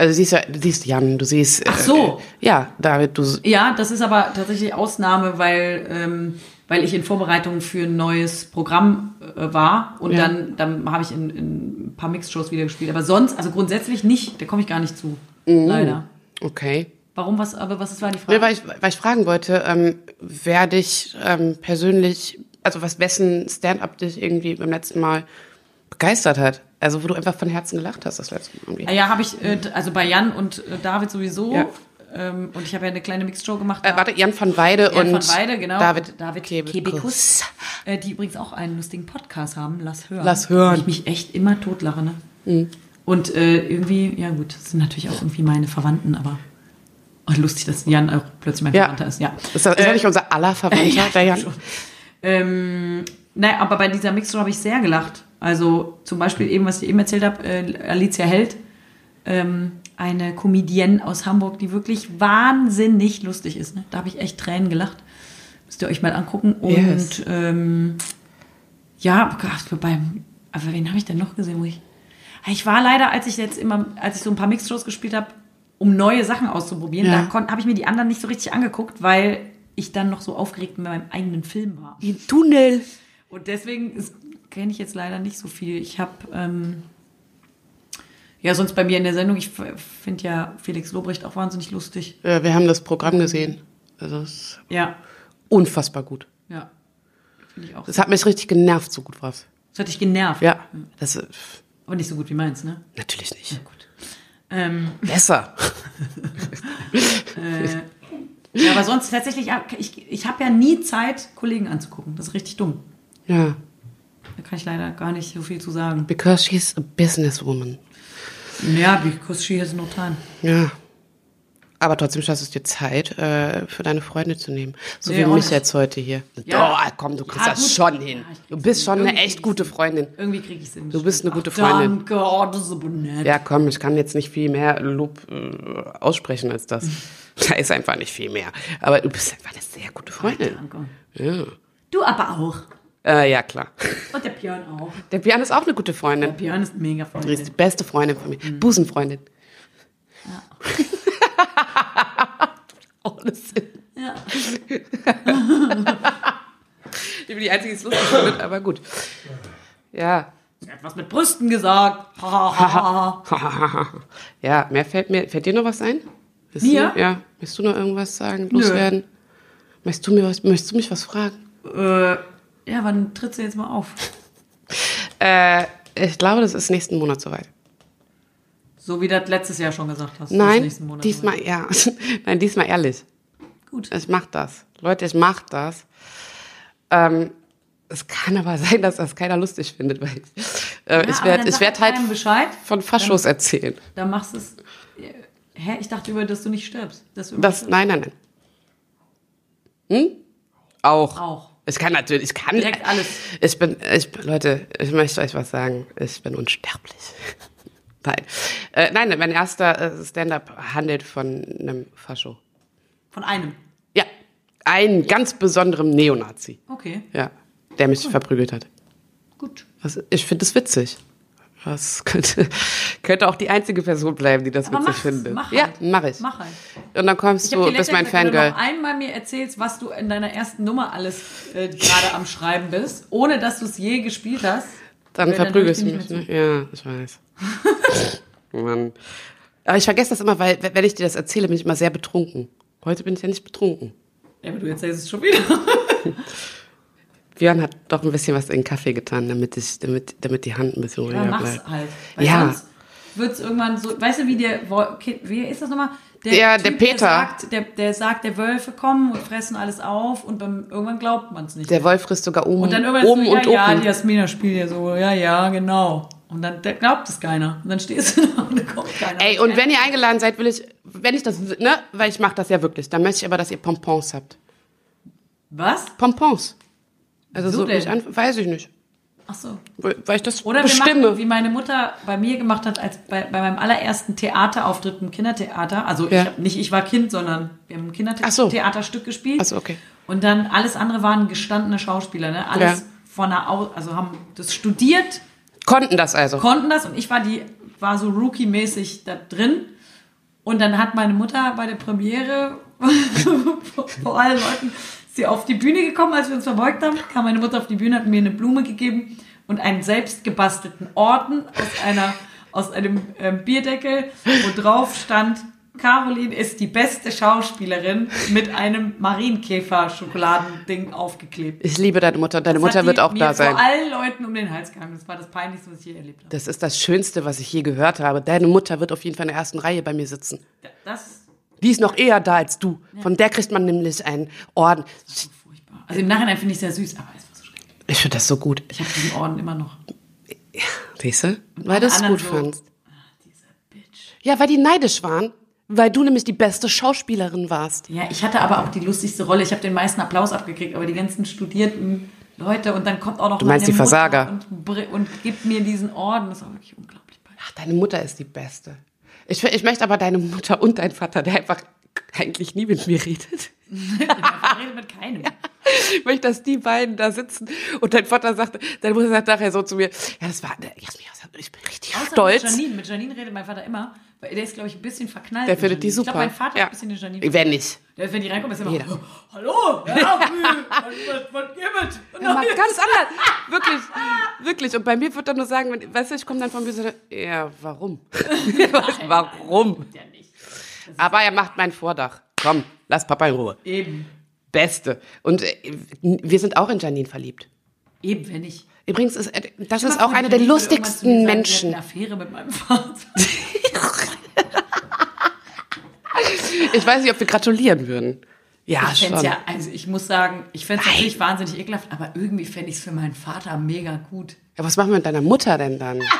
Also du siehst ja, du siehst Jan, du siehst. Ach so. Äh, ja, David, du. Ja, das ist aber tatsächlich Ausnahme, weil, ähm, weil ich in Vorbereitung für ein neues Programm äh, war und Ja. dann, dann habe ich in, in ein paar Mixed-Shows wieder gespielt. Aber sonst, also grundsätzlich nicht, da komme ich gar nicht zu. Mhm. Leider. Okay. Warum, was, aber was war die Frage? Nee, weil, ich, weil ich fragen wollte, ähm, wer dich ähm, persönlich, also was wessen Stand-up dich irgendwie beim letzten Mal begeistert hat. Also wo du einfach von Herzen gelacht hast das letzte Mal irgendwie. Ja, habe ich, äh, also bei Jan und äh, David sowieso. Ja. Ähm, und ich habe ja eine kleine Mixed-Show gemacht. Äh, warte, Jan van Weide Jan und van Weide, genau. David, David Kebekus. Kebekus. Äh, die übrigens auch einen lustigen Podcast haben. Lass hören. Lass hören. Wo Ich mich echt immer totlache, ne? Und äh, irgendwie, ja gut, das sind natürlich auch irgendwie meine Verwandten, aber oh, lustig, dass Jan auch plötzlich mein Ja. Verwandter ist. Ja. Ist das, ist das nicht unser aller (laughs) Verwandter, ja, der Jan? Ähm, naja, aber bei dieser Mixshow habe ich sehr gelacht. Also zum Beispiel eben, was ich eben erzählt habe, äh, Alicia Held, ähm, eine Comedienne aus Hamburg, die wirklich wahnsinnig lustig ist. Ne? Da habe ich echt Tränen gelacht. Müsst ihr euch mal angucken. Und Yes. ähm, ja, Gott, beim, aber wen habe ich denn noch gesehen? Wo ich, ich war leider, als ich jetzt immer, als ich so ein paar Mixshows gespielt habe, um neue Sachen auszuprobieren. Ja. Da habe ich mir die anderen nicht so richtig angeguckt, weil ich dann noch so aufgeregt mit meinem eigenen Film war. Im Tunnel. Und deswegen kenne ich jetzt leider nicht so viel. Ich habe ähm, ja sonst bei mir in der Sendung, ich finde ja Felix Lobrecht auch wahnsinnig lustig. Ja, wir haben das Programm gesehen. Also es ist Ja, unfassbar gut. ja. Finde ich auch. Das hat mich richtig genervt, so gut war's. Das hat dich genervt. Ja, das ist Aber nicht so gut wie meins, ne? natürlich nicht. Gut. Ähm, Besser. (laughs) (laughs) ja, aber sonst tatsächlich, ja, ich, ich habe ja nie Zeit, Kollegen anzugucken. Das ist richtig dumm. Ja, Da kann ich leider gar nicht so viel zu sagen. because she's a businesswoman. Ja, because she has no time. Ja. Aber trotzdem schaffst du es dir Zeit, äh, für deine Freunde zu nehmen. So Nee, wie mich jetzt heute hier. Ja. Oh, komm, du kriegst Ja, das gut. schon hin. Du bist schon eine echt krieg gute. Freundin. Irgendwie kriege ich es hin. Du bist eine gute Ach, Freundin. Danke, oh, das ist aber nett. Ja, komm, ich kann jetzt nicht viel mehr Lob äh, aussprechen als das. (laughs) Da ist einfach nicht viel mehr. Aber du bist einfach eine sehr gute Freundin. Danke. Ja, Du aber auch. Äh, ja klar. Und der Björn auch. Der Björn ist auch eine gute Der Freundin. Björn ist mega Die ist Freundin. die beste Freundin von mir. Busenfreundin. (laughs) Ohne Sinn. Ja. (laughs) Ich bin die Einzige, die es lustig findet, aber gut. Ja. Sie hat was mit Brüsten gesagt. (laughs) Ja, mehr fällt mir. Fällt dir noch was ein? Willst Mir? Du, ja. Willst du noch irgendwas sagen, loswerden? Möchtest du, mir was, möchtest du mich was fragen? äh, ja, wann trittst du jetzt mal auf? Äh, ich glaube, das ist nächsten Monat soweit. So wie du das letztes Jahr schon gesagt hast. Nein, diesmal, ja. (laughs) Nein, diesmal ehrlich. Gut. Ich mach das. Leute, ich mach das. Ähm, es kann aber (laughs) sein, dass das keiner lustig findet, weil ich, äh, ich werde dann ich sag werd halt Bescheid. von Faschos erzählen. Da machst du es. äh, Hä? Ich dachte über, dass du nicht stirbst. Dass du Das, stirbst. nein, nein, nein. Hm? Auch. Auch. Ich kann natürlich, ich kann Direkt alles. Ich bin, ich, Leute, ich möchte euch was sagen. Ich bin unsterblich. (laughs) nein. Äh, nein, mein erster äh, Stand-up handelt von einem Fascho. Von einem. Ja, einen ganz besonderen Neonazi. Okay, Ja, der mich verprügelt hat. gut. Das, ich finde das witzig. Das könnte, könnte auch die einzige Person bleiben, die das Aber witzig findet. mach ja, halt. mach ich. Mach halt. Und dann kommst du, bist mein gesagt, wenn du Fangirl. noch einmal mir erzählst, was du in deiner ersten Nummer alles äh, gerade am Schreiben bist, ohne dass du es je gespielt hast. Dann verprügelst du höre ich mich, ne? nicht Ja, ich weiß. (laughs) Mann. Aber ich vergesse das immer, weil, wenn ich dir das erzähle, bin ich immer sehr betrunken. Heute bin ich ja nicht betrunken. Ja, aber du erzählst es schon wieder. (laughs) Björn hat doch ein bisschen was in den Kaffee getan, damit, ich, damit, damit die Hand ein bisschen Ja, ruhiger mach's bleibt. halt. Ja. wird es irgendwann so, weißt du, wie der, wie ist das nochmal? Ja, der Peter. Der sagt, der, der sagt, der Wölfe kommen und fressen alles auf und beim, irgendwann glaubt man es nicht. Der Wolf frisst sogar oben, und dann irgendwann oben so, und ja, ja, oben. die Jasmina spielt ja so, ja, ja, genau. Und dann der glaubt es keiner. Und dann stehst du (laughs) da und dann kommt keiner. Ey, und wenn ihr eingeladen seid, will ich, wenn ich das, ne, weil ich mache das ja wirklich, dann möchte ich aber, dass ihr Pompons habt. Was? Pompons. Also so, nicht an, weiß ich nicht. Ach so. Weil ich das Oder bestimme. machen, wie meine Mutter bei mir gemacht hat, als bei, bei meinem allerersten Theaterauftritt im Kindertheater. Also Ja. ich nicht ich war Kind, sondern wir haben ein Ach so. Kindertheaterstück gespielt. Ach so, okay. Und dann alles andere waren gestandene Schauspieler, ne? Alles Ja. von der Au also haben das studiert, Konnten das also. konnten das und ich war die war so Rookie-mäßig da drin. Und dann hat meine Mutter bei der Premiere (laughs) vor allen Leuten sie auf die Bühne gekommen, als wir uns verbeugt haben, kam meine Mutter auf die Bühne, hat mir eine Blume gegeben und einen selbst gebastelten Orden aus einer aus einem ähm, Bierdeckel, wo drauf stand Caroline ist die beste Schauspielerin mit einem Marienkäfer-Schokoladending aufgeklebt. Ich liebe deine Mutter. Deine Das Mutter wird auch da sein. vor allen Leuten um den Hals gehangen. Das war das Peinlichste, was ich je erlebt habe. Das ist das Schönste, was ich je gehört habe. Deine Mutter wird auf jeden Fall in der ersten Reihe bei mir sitzen. Das Die ist noch eher da als du. Von der kriegt man nämlich einen Orden. ist furchtbar. Also im Nachhinein finde ich es sehr süß, aber es war so schrecklich. Ich finde das so gut. Ich habe diesen Orden immer noch. Siehst du? Weil du es gut so, fandst. Ah. Ja, weil die neidisch waren. Weil du nämlich die beste Schauspielerin warst. Ja, ich hatte aber auch die lustigste Rolle. Ich habe den meisten Applaus abgekriegt, aber die ganzen studierten Leute und dann kommt auch noch Du meinst meine die Versager? Mutter Und, br- und gibt mir diesen Orden. Das war wirklich unglaublich. Ach, deine Mutter ist die Beste. Ich, ich möchte aber deine Mutter und dein Vater, der einfach eigentlich nie mit mir redet. (laughs) Ich rede mit keinem. (laughs) Ich möchte, dass die beiden da sitzen und dein Vater sagt, deine Mutter sagt nachher so zu mir, ja, das war, Jasmin, ich bin richtig Außer stolz. mit Janine. Mit Janine redet mein Vater immer. Weil Der ist, glaube ich, ein bisschen verknallt. Der in findet die super. Ich glaube, mein Vater ja. ist ein bisschen in Janine. Wenn nicht. Der, wenn die reinkommt, ist immer, Jeder. oh, hallo, ja, was, was, was gibt es? (laughs) Ja, ganz anders. Wirklich, wirklich. Und bei mir wird er nur sagen, wenn, weißt du, ich komme dann von mir so, ja, warum? (laughs) (laughs) warum? Ja, nicht. Aber er macht mein Vordach. Komm, lass Papa in Ruhe. Eben. Beste. Und äh, wir sind auch in Janine verliebt. Eben, wenn ich. Übrigens ist äh, das ist auch einer der lustigsten sagen, Menschen. hat Eine Affäre mit meinem Vater. (laughs) Ich weiß nicht, ob wir gratulieren würden. Ja, Ich schon. ja, also ich muss sagen, ich fände es natürlich wahnsinnig ekelhaft, aber irgendwie fände ich es für meinen Vater mega gut. Ja, was machen wir mit deiner Mutter denn dann? (laughs)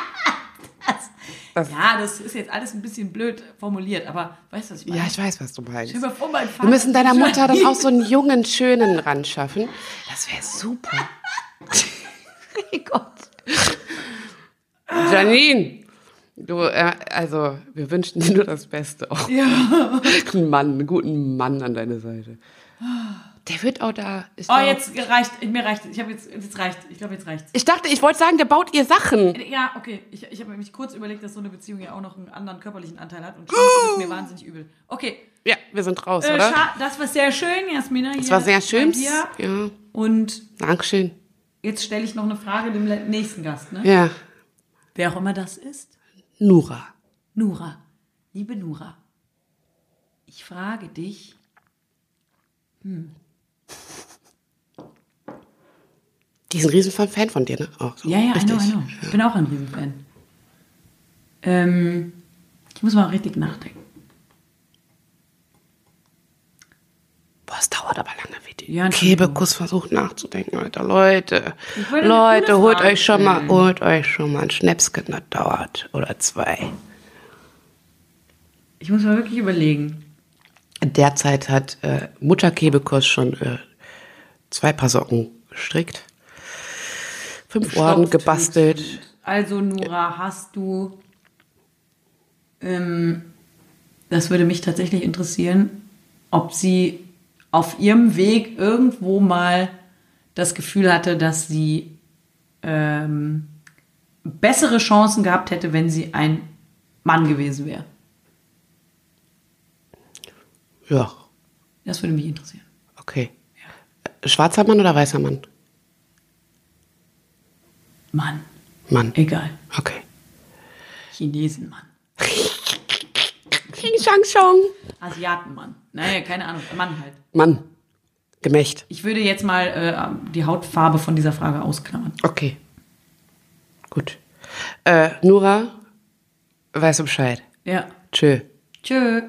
Ja, das ist jetzt alles ein bisschen blöd formuliert, aber weißt du, was ich meine? Ja, ich weiß, was du meinst. Mal vor, mein Vater Wir müssen deiner Mutter dann (laughs) auch so einen jungen, schönen ran schaffen. Das wäre super. oh Gott. Janine, du, äh, also, wir wünschen dir nur das Beste. Auch. Ja. (laughs) Einen Mann, einen guten Mann an deine Seite. Der wird auch da. Ich, Oh, glaub- jetzt reicht, mir reicht, ich habe jetzt, jetzt reicht, ich glaube, jetzt reicht's. ich dachte, ich wollte sagen, der baut ihr Sachen. Ja, okay, ich, ich habe mich kurz überlegt, dass so eine Beziehung ja auch noch einen anderen körperlichen Anteil hat und (laughs) das ist mir wahnsinnig übel. Okay, Ja, wir sind raus, äh, oder? das war sehr schön, Jasmina. Das war sehr schön. Ja, Und Dankeschön. jetzt stelle ich noch eine Frage dem nächsten Gast, ne? Ja, Wer auch immer das ist. Nura. Nura, liebe Nura, ich frage dich, Die ist ein riesen Fan von dir, ne? Auch so. ja, ja, I Richtig. know, I know. Ich bin auch ein Riesenfan. Ähm, ich muss mal richtig nachdenken. Boah, es dauert aber lange, Entschuldigung. Kebekus versucht nachzudenken, Alter. Leute, Leute, holt euch schon mal, stellen. holt euch schon mal ein Schnäpschen, das dauert. Oder zwei. Ich muss mal wirklich überlegen. Derzeit hat äh, Mutter Kebekus schon äh, zwei Paar Socken gestrickt. Fünf Orden gebastelt. Also, Nora, hast du. Ähm, das würde mich tatsächlich interessieren, ob sie auf ihrem Weg irgendwo mal das Gefühl hatte, dass sie ähm, bessere Chancen gehabt hätte, wenn sie ein Mann gewesen wäre. Ja, Das würde mich interessieren. okay. Äh, Schwarzer Mann oder weißer Mann? Mann, Mann. egal. Okay. Chinesenmann. King (laughs) Shang Shong. Asiatenmann. Naja, keine Ahnung. Mann halt. Mann. Gemächt. Ich würde jetzt mal äh, die Hautfarbe von dieser Frage ausklammern. Okay. Gut. Äh, Nura, weißt du Bescheid. Ja. Tschö. Tschö.